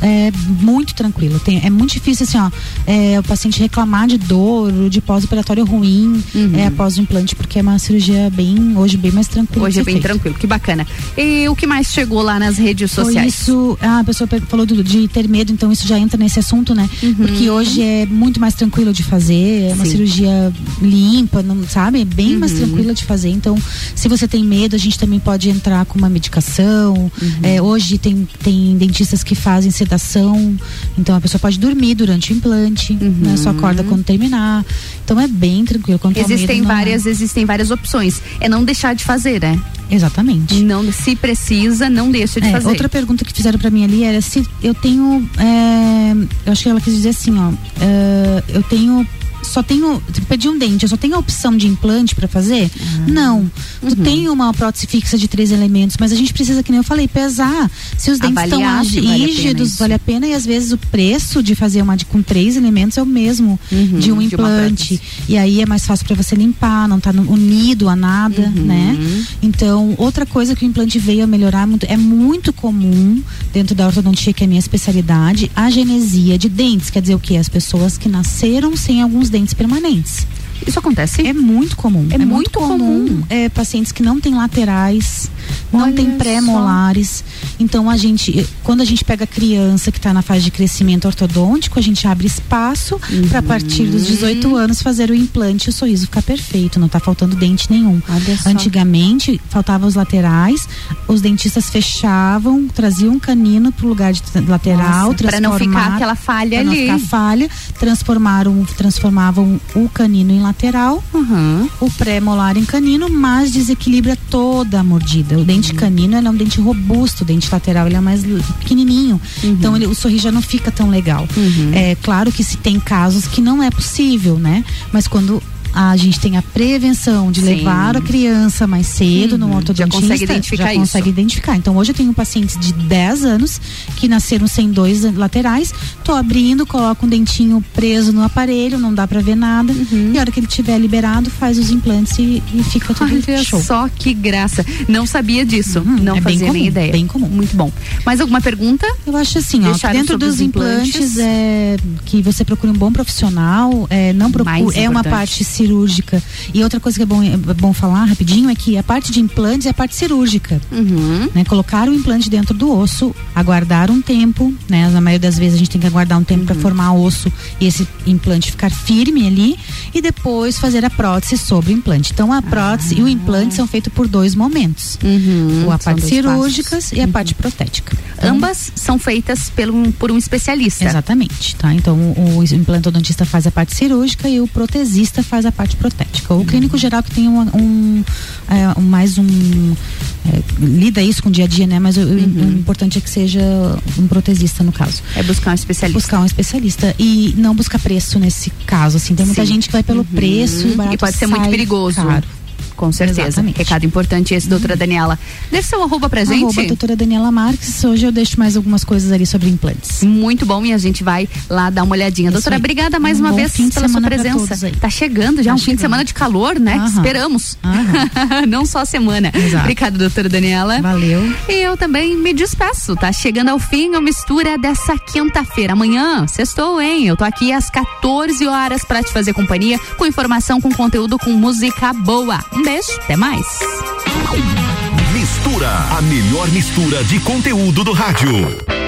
Speaker 51: é muito tranquilo. Tem, é muito difícil, assim, ó, é, o paciente reclamar de dor, de pós-operatório ruim
Speaker 1: Uhum.
Speaker 51: é, após o implante, porque é uma cirurgia bem, hoje, bem mais tranquila.
Speaker 1: Hoje é bem
Speaker 51: feita.
Speaker 1: tranquilo, que bacana. E o que mais chegou lá nas redes
Speaker 51: Foi
Speaker 1: sociais?
Speaker 51: isso, ah, a pessoa pe- falou do- de ter medo, então isso já entra nesse assunto, né? Porque hoje é muito mais tranquilo de fazer, é uma
Speaker 1: Uhum. Sim.
Speaker 51: cirurgia limpa, não, sabe? É bem mais
Speaker 1: Uhum.
Speaker 51: tranquila de fazer. Então, se você tem medo, a gente também pode entrar com uma medicação.
Speaker 1: Uhum.
Speaker 51: É, hoje tem, tem dentistas que fazem sedação, então a pessoa pode dormir durante o implante, né? Só acorda quando terminar. Então é bem tranquilo. Quanto
Speaker 1: Existem
Speaker 51: medo, é.
Speaker 1: várias, existem várias opções. É não deixar de fazer, né?
Speaker 51: Exatamente.
Speaker 1: Não, se precisa, não deixa de
Speaker 51: É,
Speaker 1: fazer.
Speaker 51: Outra pergunta que fizeram pra mim ali era se eu tenho. é, eu acho que ela quis dizer assim, ó. é, eu tenho só tenho, perdi um dente, eu só tenho a opção de implante para fazer? Não. Tu
Speaker 1: Uhum.
Speaker 51: tem uma prótese fixa de três elementos, mas a gente precisa, que nem eu falei, pesar. Se os dentes estão
Speaker 1: se vale a pena
Speaker 51: rígidos, vale a pena e às vezes o preço de fazer uma de, com três elementos é o mesmo de um
Speaker 1: Uhum, de uma
Speaker 51: implante. e aí é mais fácil para você limpar, não tá unido a nada,
Speaker 1: Uhum.
Speaker 51: né? Então, outra coisa que o implante veio a melhorar muito, é muito comum dentro da ortodontia, que é a minha especialidade, a genesia de dentes. Quer dizer o quê? As pessoas que nasceram sem alguns dentes permanentes.
Speaker 1: Isso acontece?
Speaker 51: É muito comum.
Speaker 1: É muito comum.
Speaker 51: É, pacientes que não têm laterais, não
Speaker 1: Olha
Speaker 51: têm pré-molares. Então a gente, eh, quando a gente pega a criança que está na fase de crescimento ortodôntico, a gente abre espaço para a partir dos 18 anos fazer o implante e o sorriso ficar perfeito, não está faltando dente nenhum. Antigamente faltavam os laterais, os dentistas fechavam, traziam um canino pro lugar de lateral,
Speaker 1: pra não ficar aquela falha
Speaker 51: pra não
Speaker 1: ali.
Speaker 51: ficar falha, transformaram, transformavam o canino em lateral,
Speaker 1: Uhum.
Speaker 51: o pré-molar em canino, mas desequilibra toda a mordida. O
Speaker 1: Uhum.
Speaker 51: dente canino é um dente robusto, o dente lateral ele é mais pequenininho.
Speaker 1: Uhum.
Speaker 51: Então ele- o sorriso já não fica tão legal. É claro que se tem casos que não é possível, né? Mas quando a gente tem a prevenção de
Speaker 1: Sim.
Speaker 51: levar a criança mais cedo no
Speaker 1: Uhum. Já
Speaker 51: ortodontista,
Speaker 1: consegue identificar
Speaker 51: já
Speaker 1: isso.
Speaker 51: consegue identificar. Então hoje eu tenho pacientes de 10 anos que nasceram sem dois laterais, tô abrindo, coloco um dentinho preso no aparelho, não dá pra ver nada.
Speaker 1: Uhum.
Speaker 51: E a hora que ele tiver liberado, faz os implantes e, e fica tudo
Speaker 1: Olha
Speaker 51: show.
Speaker 1: só que graça. Não sabia disso. não
Speaker 51: é
Speaker 1: fazia nem ideia.
Speaker 51: bem comum.
Speaker 1: Muito bom. Mais alguma pergunta?
Speaker 51: Eu acho assim, ó, dentro dos
Speaker 1: os implantes.
Speaker 51: implantes, é que você procure um bom profissional, é, não procure, é uma parte cirúrgica. E outra coisa que é bom, é bom falar rapidinho é que a parte de implantes é a parte cirúrgica.
Speaker 1: Uhum.
Speaker 51: Né? Colocar o implante dentro do osso, aguardar um tempo, né? Na maioria das vezes a gente tem que aguardar um tempo para
Speaker 1: Uhum.
Speaker 51: formar osso e esse implante ficar firme ali e depois fazer a prótese sobre o implante. Então a prótese e o implante são feitos por dois momentos. A
Speaker 1: Uhum. São
Speaker 51: parte cirúrgicas e a parte protética. Então,
Speaker 1: Ambas são feitas pelo, por um especialista.
Speaker 51: Exatamente, tá? Então o, o implantodontista faz a parte cirúrgica e o protesista faz a parte protética. O clínico geral que tem um, um, é, um- mais um é, lida isso com o dia a dia, né? Mas o, o importante é que seja um protesista no caso.
Speaker 1: É buscar um especialista.
Speaker 51: Buscar um especialista e não buscar preço nesse caso, assim. Tem muita
Speaker 1: Sim.
Speaker 51: gente que vai pelo preço e, o
Speaker 1: E
Speaker 51: barato
Speaker 1: pode ser muito perigoso.
Speaker 51: caro.
Speaker 1: Com certeza.
Speaker 51: Exatamente.
Speaker 1: Recado importante esse, doutora Daniela. Deixa seu arroba pra gente.
Speaker 51: Arroba doutora Daniela Marques. Hoje eu deixo mais algumas coisas ali sobre implantes.
Speaker 1: Muito bom e a gente vai lá dar uma olhadinha.
Speaker 51: Isso
Speaker 1: Doutora,
Speaker 51: aí.
Speaker 1: obrigada mais
Speaker 51: Um
Speaker 1: uma vez pela sua presença. Tá chegando já
Speaker 51: Tá
Speaker 1: um fim de
Speaker 51: chegando.
Speaker 1: semana de calor, né?
Speaker 51: Aham.
Speaker 1: Esperamos. Não só a semana.
Speaker 51: Exato.
Speaker 1: Obrigada, doutora Daniela.
Speaker 51: Valeu.
Speaker 1: E eu também me despeço. Tá chegando ao fim a mistura dessa quinta-feira. Amanhã, sextou, hein? Eu tô aqui às 14 horas pra te fazer companhia com informação, com conteúdo, com música boa. Um beijo, até mais.
Speaker 45: Mistura, a melhor mistura de conteúdo do rádio.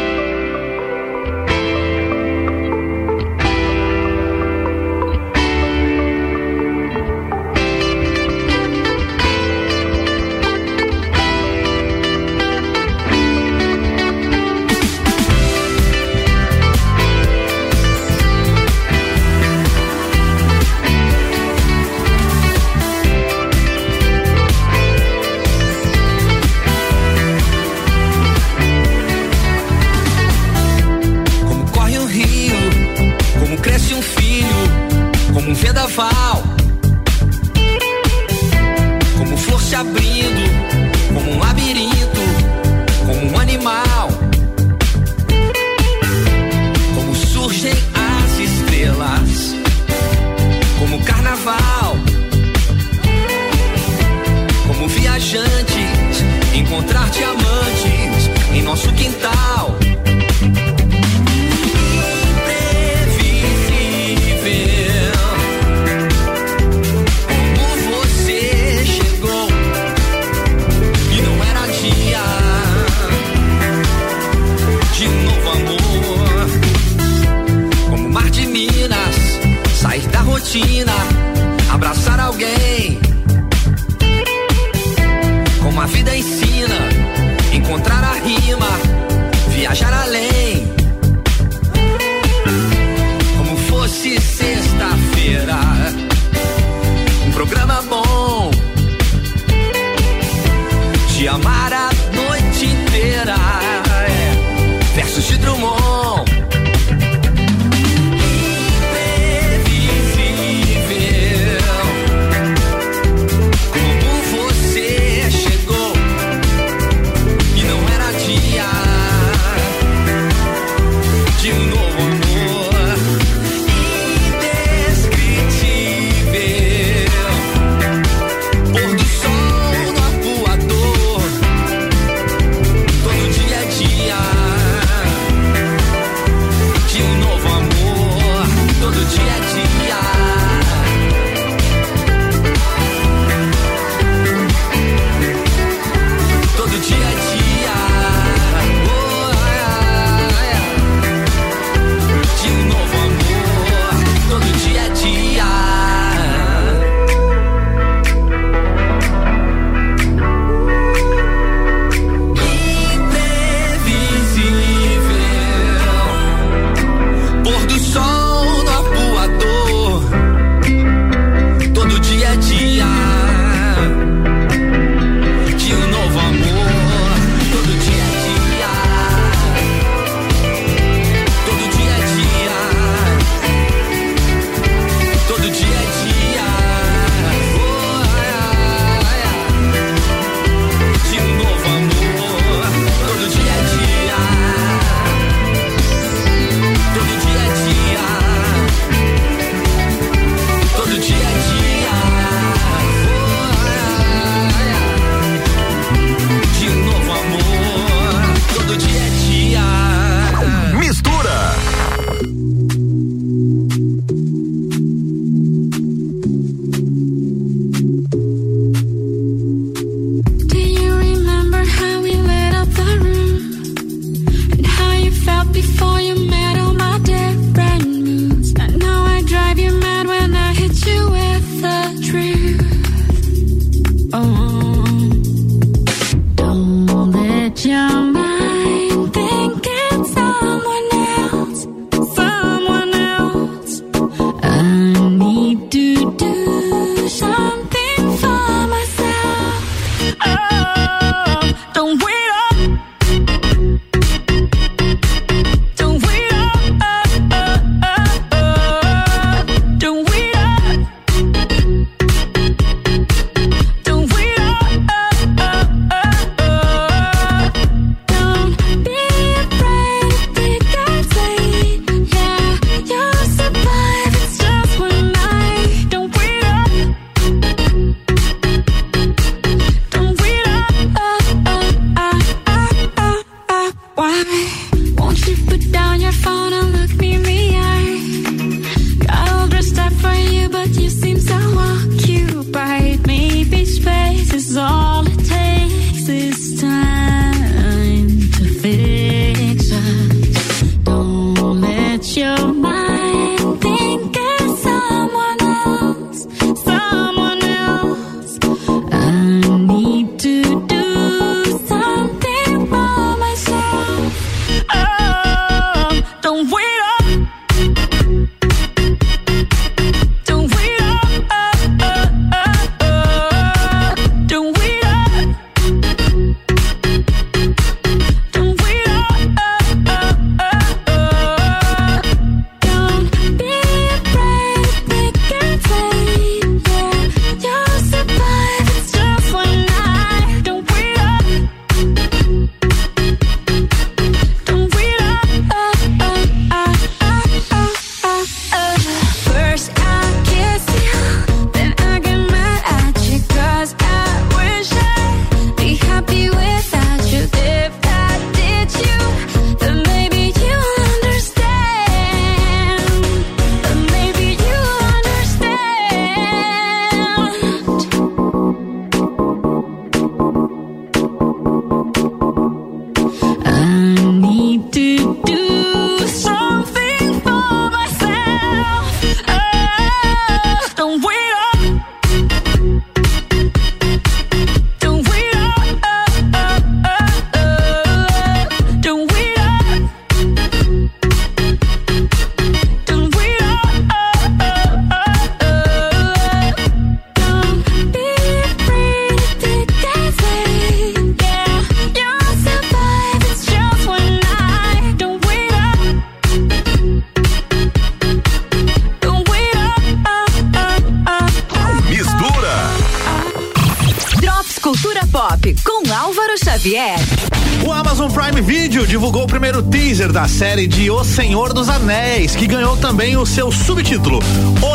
Speaker 10: Seu subtítulo,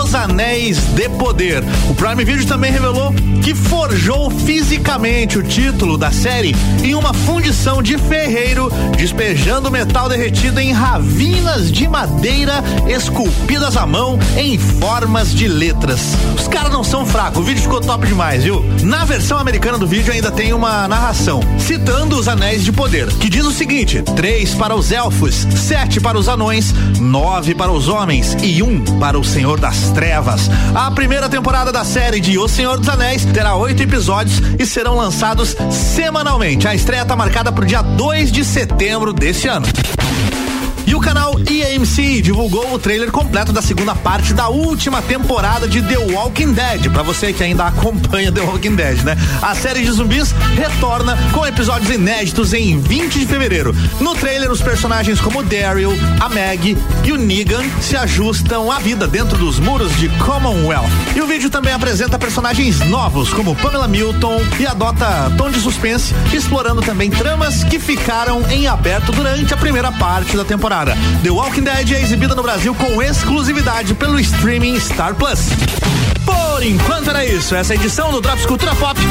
Speaker 10: Os Anéis de Poder. O Prime Video também revelou que forjou fisicamente o título da série em uma fundição de ferreiro, despejando metal derretido em ravinas de madeira esculpidas à mão em formas de letras. Os caras não são fracos, o vídeo ficou top demais, viu? Na versão americana do vídeo ainda tem uma narração, citando os anéis de poder, que diz o seguinte: três para os elfos, sete para os anões, nove para os homens e um para o Senhor das Trevas. A primeira temporada da série de O Senhor dos Anéis terá oito episódios e serão lançados semanalmente. A estreia está marcada para o dia 2 de setembro desse ano. E o canal EAMC divulgou o trailer completo da segunda parte da última temporada de The Walking Dead. Para você que ainda acompanha The Walking Dead, né? A série de zumbis retorna com episódios inéditos em 20 de fevereiro. No trailer, os personagens como Daryl, a Meg e o Negan se ajustam à vida dentro dos muros de Commonwealth. E o vídeo também apresenta personagens novos, como Pamela Milton, e adota tom de suspense, explorando também tramas que ficaram em aberto durante a primeira parte da temporada. The Walking Dead é exibida no Brasil com exclusividade pelo streaming Star Plus. Por enquanto era isso. Essa edição do Drops Cultura Pop